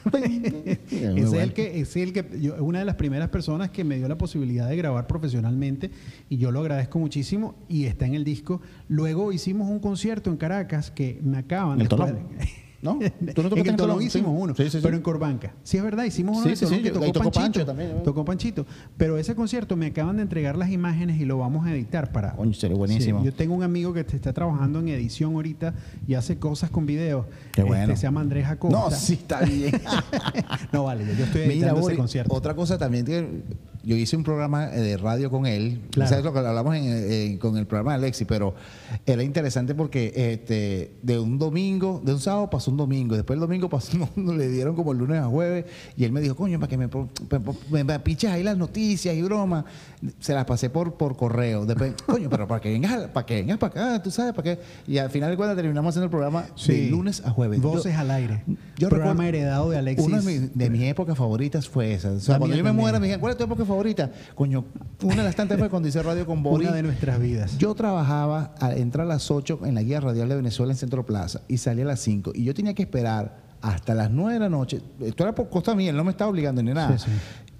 Es el que, es el que yo, una de las primeras personas que me dio la posibilidad de grabar profesionalmente y yo lo agradezco muchísimo y está en el disco. Luego hicimos un concierto en Caracas que me acaban ¿El después ¿No? ¿Tú no tocaste en Tolón hicimos uno, Sí, sí, sí. pero en Corbanca. Sí, es verdad, hicimos uno sí, Tolón sí, que tocó, tocó Panchito. Pancho también. Tocó Panchito. Pero ese concierto me acaban de entregar las imágenes y lo vamos a editar para. Coño, sería buenísimo. Yo tengo un amigo que te está trabajando en edición ahorita y hace cosas con videos. Qué Este, bueno. se llama Andrés Acosta. No, sí, está bien. no, vale, yo estoy Mira, editando ese Boris, concierto. otra cosa también que yo hice un programa eh, de radio con él, Claro. ¿sabes lo que hablamos en, en- con el programa de Alexi? Pero era interesante porque este, de un domingo, de un sábado pasó un domingo, después el domingo pasó, no, le dieron como el lunes a jueves, y él me dijo, coño, para que me, me, me, piches ahí las noticias y bromas, se las pasé por, por correo, después, coño, pero para que vengas, para que vengas para acá, tú sabes, para qué, y al final de cuentas terminamos haciendo el programa de lunes a jueves. Yo- Voces al aire. yo programa recuerdo- heredado de Alexis. Una de, mis- de mis épocas favoritas fue esa. O sea, cuando yo me muera, me dijeron, ¿cuál es tu época favorita? Coño, una de las tantas fue cuando hice radio con Boris. Una de nuestras vidas. Yo trabajaba, a entrar a las 8 en la guía radial de Venezuela en Centro Plaza y salía a las 5. Y yo tenía que esperar hasta las 9 de la noche. Esto era por costa mía, él no me estaba obligando ni nada. Sí, sí.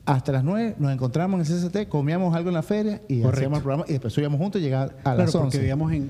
Hasta las 9 nos encontramos en el CCT, comíamos algo en la feria y Correcto. hacíamos el programa y después subíamos juntos y llegaba a Claro, las 11. porque vivíamos en,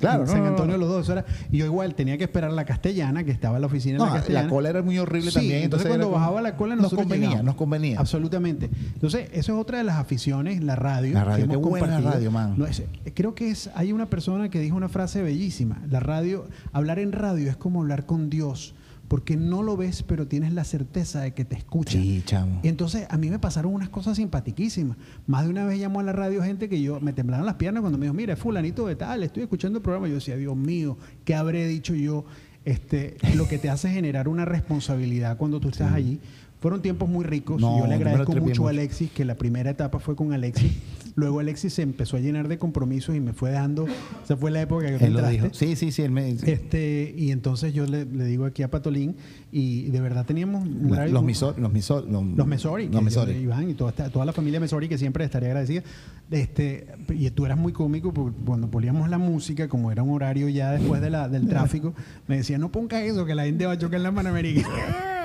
Claro, en no, San Antonio no. los dos. era- y yo igual tenía que esperar la castellana, que estaba en la oficina de la la castellana. cola era muy horrible Sí, también. Entonces, cuando como- bajaba la cola, nos convenía, nos convenía. Absolutamente. Entonces, eso es otra de las aficiones, la radio. La radio, que hemos buena radio, man. No, es- creo que es, hay una persona que dijo una frase bellísima. La radio, hablar en radio es como hablar con Dios, porque no lo ves, pero tienes la certeza de que te escucha. Sí, chamo. Y entonces a mí me pasaron unas cosas simpaticísimas. Más de una vez llamó a la radio gente que yo me temblaban las piernas cuando me dijo, mira, fulanito de tal, estoy escuchando el programa. Yo decía, Dios mío, ¿qué habré dicho yo? Este, lo que te hace generar una responsabilidad cuando tú estás allí. Fueron tiempos muy ricos. No, yo le agradezco mucho a. Alexis, que la primera etapa fue con Alexis. Luego Alexis se empezó a llenar de compromisos y me fue dando. Esa fue la época que Él lo dijo. Sí, sí, sí. Él me, Este, y entonces yo le, le digo aquí a Patolín, y de verdad teníamos un La- los misor, los misor, los, los Mesori, los Mesori. Iván y toda, toda la familia Mesori que siempre estaría agradecida. Este, y tú eras muy cómico porque cuando poníamos la música, como era un horario ya después de la, del tráfico, me decía, no ponga eso, que la gente va a chocar en la Panamericana.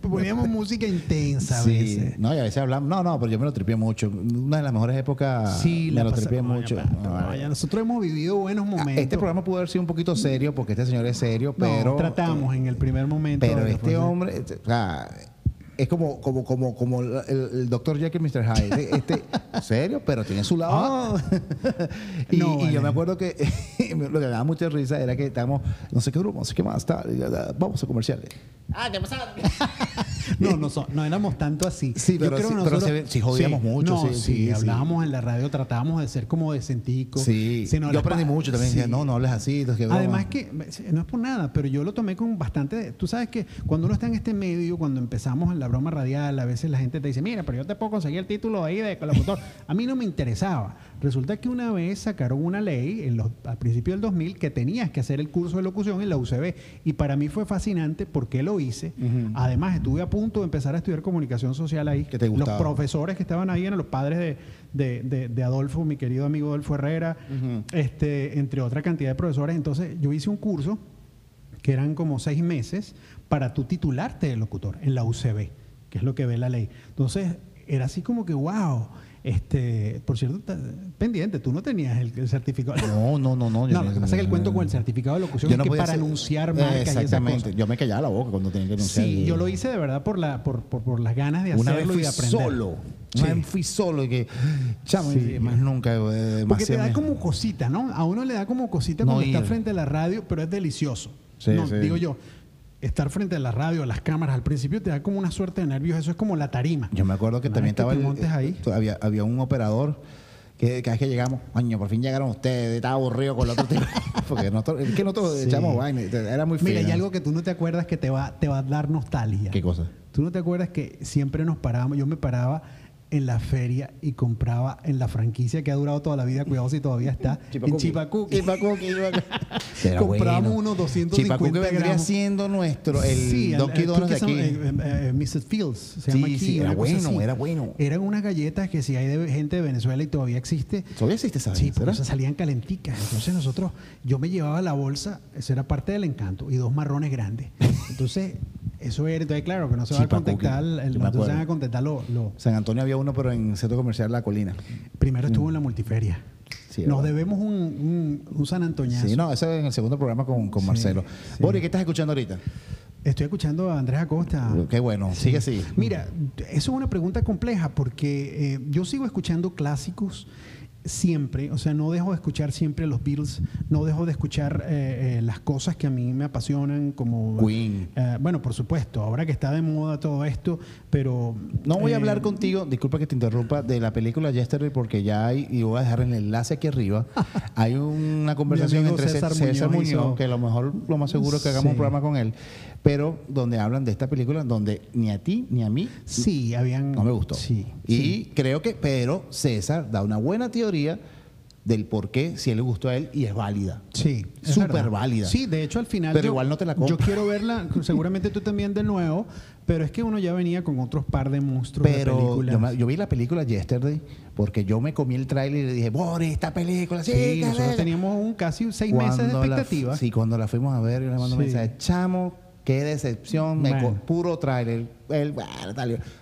Pues poníamos música intensa a Sí, veces. no, y a veces hablamos, no, no, pero yo me lo tripié mucho. Una de las mejores épocas Sí, me la lo tripié mucho. No, vaya, nosotros hemos vivido buenos Ah, momentos. Este programa pudo haber sido un poquito serio porque este señor es serio, No, pero tratamos en el primer momento. pero este hombre, este, o sea, es como como como como el, el Dr. Jekyll y Mr. Hyde. Este, serio, pero tiene su lado. y, No, y yo me acuerdo que lo que me daba mucha risa era que estábamos, no sé qué grupo, no sé qué más, tal, y, ah, vamos a comerciales. No, no, so- no éramos tanto así. Sí, pero sí- pero sí- sí jodíamos mucho, No, sí, sí, hablábamos en la radio, tratábamos de ser como decenticos. Sí, Sí, no, yo aprendí mucho también. decía, no, no hables así. broma. Además que, no es por nada, pero yo lo tomé con bastante... Tú sabes que cuando uno está en este medio, cuando empezamos en la broma radial, a veces la gente te dice, mira, pero yo te puedo conseguir el título ahí de colaborador. A mí no me interesaba. Resulta que una vez sacaron una ley en los, al principio del 2000 que tenías que hacer el curso de locución en la UCB. Y para mí fue fascinante porque lo hice. Además, estuve a punto de empezar a estudiar comunicación social ahí. Que te los gustaba. profesores que estaban ahí eran los padres de, de- de- de Adolfo, mi querido amigo Adolfo Herrera, este, entre otra cantidad de profesores. Entonces, yo hice un curso que eran como seis meses para tú titularte de locutor en la UCB, que es lo que ve la ley. Entonces, era así como que, wow. Este, por cierto, pendiente, tú no tenías el, el certificado. No, no, no, no. yo No, lo que pasa es que el cuento con el certificado de locución Yo es no que podía para hacer- anunciar marcas y esas Exactamente. cosas. Yo me callaba la boca cuando tenía que anunciar. Sí, el- yo lo hice de verdad por, la, por, por, por las ganas de Una hacerlo vez y de aprender. solo. Sí. Una vez fui solo y que, chamo, Sí. y más nunca. eh, Porque te da como cosita, ¿no? A uno le da como cosita No cuando está frente a la radio, pero es delicioso. Sí, no, sí. digo yo, estar frente a la radio, a las cámaras, al principio te da como una suerte de nervios, eso es como la tarima. Yo me acuerdo que también que estaba te el- montes ahí. eh, había, había un operador que cada vez que llegamos, coño, por fin llegaron ustedes, estaba aburrido con el otro tipo. Porque nosotros, es que nosotros Sí. echamos vaina, era muy feo. Mira, hay algo que tú no te acuerdas que te va, te va a dar nostalgia. ¿Qué cosa? Tú no te acuerdas que siempre nos parábamos, yo me paraba en la feria y compraba en la franquicia que ha durado toda la vida, cuidado si todavía está, en Chipacuqui. Chipacuqui. Era Compramos bueno. unos 250 Chipacuqui vendría gramos. siendo nuestro, el Sí, Donkey Donuts de aquí. and- eh, eh, Mrs. Fields se Sí, llama aquí. sí, era bueno, así. era bueno. Eran unas galletas que si hay de gente de Venezuela y todavía existe. ¿Todavía existe esa Sí, esas salían calenticas. Entonces nosotros, yo me llevaba la bolsa, eso era parte del encanto, y dos marrones grandes. Entonces, eso era, entonces claro, que no se va a contestar, el, entonces se van a contestar lo, lo- San Antonio había uno, pero en Centro Comercial La Colina. Primero estuvo en la multiferia. Mm. Sí, Nos verdad. debemos un, un, un San Antoñazo. Sí, no, eso en el segundo programa con, con Sí, Marcelo. sí. Bori, ¿qué estás escuchando ahorita? Estoy escuchando a Andrés Acosta. Qué bueno, sigue así. Mira, eso es una pregunta compleja porque eh, yo sigo escuchando clásicos, siempre, o sea, no dejo de escuchar siempre los Beatles, no dejo de escuchar eh, eh, las cosas que a mí me apasionan, como... Queen. eh, bueno, por supuesto, ahora que está de moda todo esto, pero... No voy a eh, hablar contigo, disculpa que te interrumpa, de la película Yesterday porque ya hay, y voy a dejar el enlace aquí arriba, hay una conversación entre César César, Muñoz Muñoz, hizo- que a lo mejor lo más seguro es que hagamos Sí. un programa con él, pero donde hablan de esta película, donde ni a ti ni a mí Sí, habían... no me gustó. Sí. Y sí. creo que, pero César da una buena teoría del por qué, si él le gustó a él, y es válida. Sí, Súper válida. Sí, de hecho al final. Pero yo- igual no te la compro. Yo quiero verla, seguramente tú también de nuevo, pero es que uno ya venía con otros par de monstruos de películas. yo, me- yo vi la película Yesterday porque yo me comí el tráiler y le dije, Boris, esta película, sí, sí, nosotros la-". teníamos un casi seis meses de Cuando la- expectativa. sí, cuando la fuimos a ver, yo le mando Sí. mensaje, chamo, qué decepción, me co- puro tráiler. el-.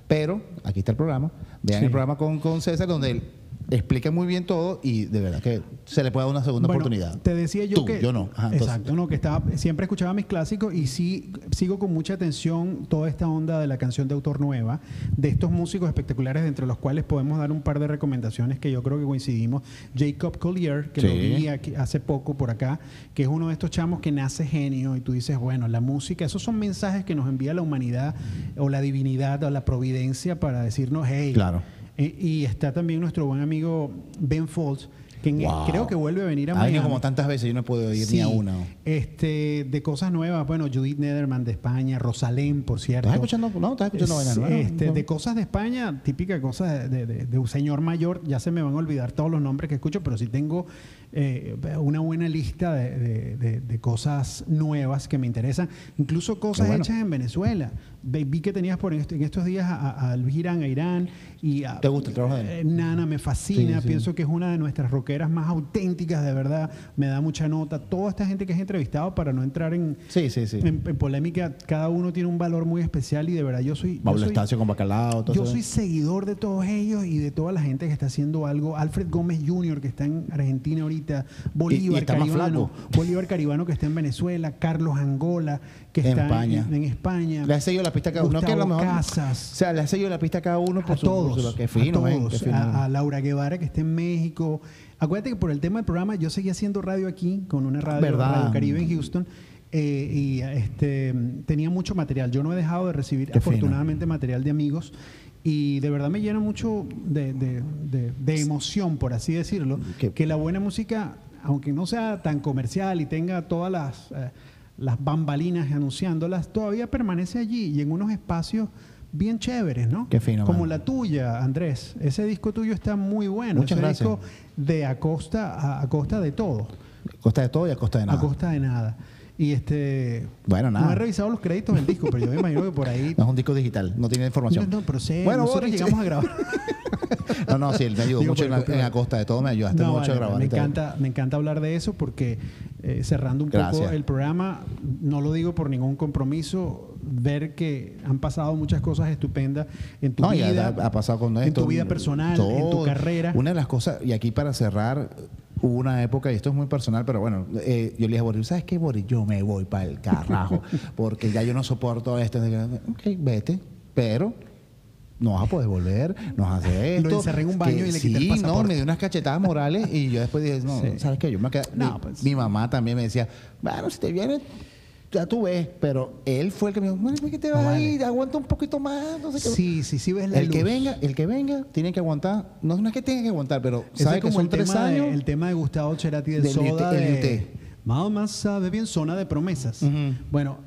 Pero aquí está el programa. Vean Sí. el programa con, con César donde él explica muy bien todo y de verdad que se le puede dar una segunda Bueno, oportunidad. Te decía yo Tú, que. yo no. Ajá, entonces- exacto, no, que estaba, siempre escuchaba mis clásicos y sí sigo con mucha atención toda esta onda de la canción de autor nueva, de estos músicos espectaculares, entre los cuales podemos dar un par de recomendaciones que yo creo que coincidimos. Jacob Collier, que lo vi aquí hace poco por acá, que es uno de estos chamos que nace genio y tú dices, bueno, la música, esos son mensajes que nos envía la humanidad o la divinidad o la providencia para decirnos, hey, Claro. Eh, y está también nuestro buen amigo Ben Folds, que Wow. creo que vuelve a venir a Ha Miami. venido como tantas veces, yo no puedo ir ni a una. Este, de cosas nuevas, bueno, Judith Nederman de España, Rosalén, por cierto. ¿Estás escuchando? No, estás escuchando Es- nuevas? este, No. de cosas de España, típica cosa de- de un señor mayor, ya se me van a olvidar todos los nombres que escucho, pero sí tengo eh, una buena lista de, de- de- de cosas nuevas que me interesan, incluso cosas bueno. hechas en Venezuela. Ve- Vi que tenías por en estos días a, a, a Luis Irán, a Irán y a ¿Te gusta el trabajo de él? eh, Nana me fascina, Sí, sí. pienso que es una de nuestras rockeras más auténticas, de verdad, me da mucha nota. Toda esta gente que has entrevistado, para no entrar en, Sí, sí, sí. en, en polémica, cada uno tiene un valor muy especial y de verdad yo soy... yo Pablo soy- Estacio con Bacalao. todo yo eso. soy seguidor de todos ellos y de toda la gente que está haciendo algo. Alfred Gómez Jr., que está en Argentina ahorita. Bolívar y Caribano. Bolívar Caribano, que está en Venezuela. Carlos Angola, que En está España. en, en España. Le ha seguido la pista a cada uno. que a lo Gustavo mejor, Casas. O sea, le ha seguido la pista a cada uno por a su, por todos, su- Qué fino, a, fino. Laura Guevara que está en México. Acuérdate que por el tema del programa yo seguía haciendo radio aquí con una radio, ¿Verdad? Radio Caribe en Houston eh, y este tenía mucho material. Yo no he dejado de recibir Qué fino. afortunadamente material de amigos y de verdad me llena mucho de, de- de- de emoción, por así decirlo, Qué- que la buena música, aunque no sea tan comercial y tenga todas las, eh, las bambalinas anunciándolas, todavía permanece allí y en unos espacios bien chéveres, ¿no? Qué fino, Como man. la tuya, Andrés. Ese disco tuyo está muy bueno. Muchas Ese gracias. disco de a costa, a, a costa de todo, A costa de todo y a costa de nada. a costa de nada. Y este... Bueno, No nada. he revisado los créditos del disco, pero yo me imagino que por ahí... No es un disco digital, no tiene información. No, no, pero sé, Bueno, nosotros Boris. llegamos a grabar. No, no, sí, él me ayudó Digo, mucho en, la, en costa de todo, me ayudaste No, mucho vale, a grabar. me todo. encanta, me encanta hablar de eso porque eh, cerrando un Gracias. poco el programa, no lo digo por ningún compromiso, ver que han pasado muchas cosas estupendas en tu No, vida, ha, ha pasado con esto. en tu vida personal, en tu carrera. Una de las cosas, y aquí para cerrar, hubo una época, y esto es muy personal, pero bueno, eh, yo le dije a Boris, ¿sabes qué, Boris? Yo me voy para el carajo, porque ya yo no soporto esto. Ok, vete, pero no vas a poder volver, no vas a hacer Lo esto. encerré en un baño que y le quité el sí, no, pasaporte. me dio unas cachetadas morales y yo después dije, no, Sí. ¿sabes qué? Yo me quedé, No, mi, pues. mi mamá también me decía, bueno, si te vienes, ya tú ves, pero él fue el que me dijo, bueno, ¿por qué te vas vale. ir? Aguanta un poquito más, no sé qué. Sí, sí, sí ves la El que venga, el que venga, tiene que aguantar. No, no es que tenga que aguantar, pero sabe que como son el tres tema, años. de, el tema de Gustavo Cerati del Del Soda UT, el de sabe bien zona de promesas. Bueno,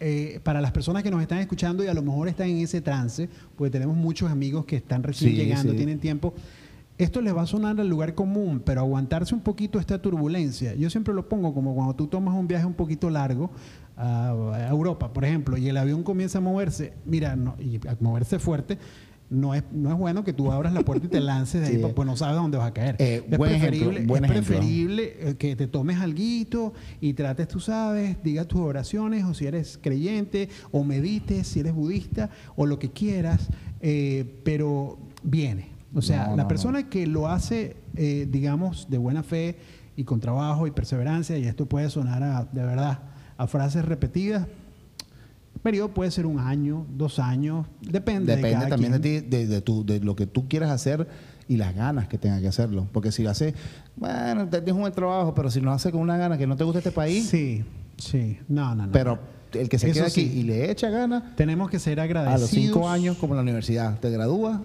eh, para las personas que nos están escuchando y a lo mejor están en ese trance, porque tenemos muchos amigos que están recién Sí, llegando, sí. tienen tiempo. Esto les va a sonar al lugar común, pero aguantarse un poquito esta turbulencia. Yo siempre lo pongo como cuando tú tomas un viaje un poquito largo a, Europa, por ejemplo, y el avión comienza a moverse, mira, no, y a moverse fuerte, no es, no es bueno que tú abras la puerta y te lances de ahí, Sí. pues no sabes dónde vas a caer. Eh, es buen ejemplo, preferible, buen es ejemplo. preferible eh, que te tomes alguito y trates, tú sabes, digas tus oraciones, o si eres creyente, o medites, si eres budista, o lo que quieras, eh, pero viene. O sea, No, la no, persona que lo hace, eh, digamos, de buena fe y con trabajo y perseverancia, y esto puede sonar a, de verdad a frases repetidas, el periodo puede ser un año, dos años, depende. de Depende cada también quien. de ti, de, de tu- de lo que tú quieras hacer y las ganas que tenga que hacerlo. Porque si lo hace, bueno, te tienes un buen trabajo, pero si no lo hace con una gana que no te gusta este país, Sí, sí. No, no, no. pero el que se Eso queda aquí sí. y le echa ganas, tenemos que ser a agradecidos. los cinco años, como en la universidad, te gradúas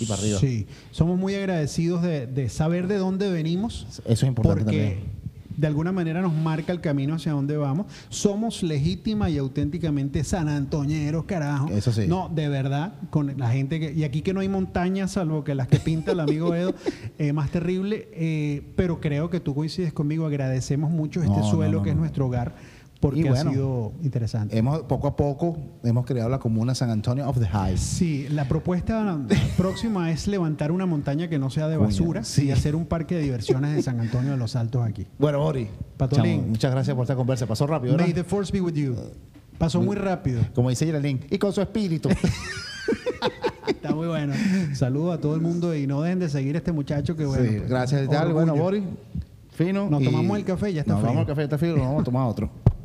y para arriba. Sí, somos muy agradecidos de, de saber de dónde venimos. Eso es importante porque también. De alguna manera nos marca el camino hacia dónde vamos. Somos legítima y auténticamente san antoñeros, carajo. Eso sí. No, de verdad, con la gente que... Y aquí que no hay montañas, salvo que las que pinta el amigo Edo, eh, más terrible. eh, pero creo que tú coincides conmigo. Agradecemos mucho este No, suelo no, que es nuestro hogar porque bueno, ha sido interesante. Hemos, poco a poco hemos creado la comuna San Antonio of the Heights. Sí, la propuesta próxima es levantar una montaña que no sea de basura sí. y hacer un parque de diversiones de San Antonio de los Altos aquí. Bueno, Boris, Patolín. chamo, muchas gracias por esta conversa. Pasó rápido, ¿verdad? May the force be with you. Pasó muy rápido. Como dice Geraldine, y con su espíritu. Está muy bueno. Saludos a todo el mundo y no dejen de seguir a este muchacho que bueno. Sí, pues, gracias tal. Bueno, Boris, fino. Nos tomamos el café, ya está Nos frío. tomamos el café, ya está frío, nos vamos a tomar otro.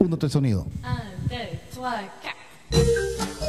Un, dos, tres, sonido. Quatre.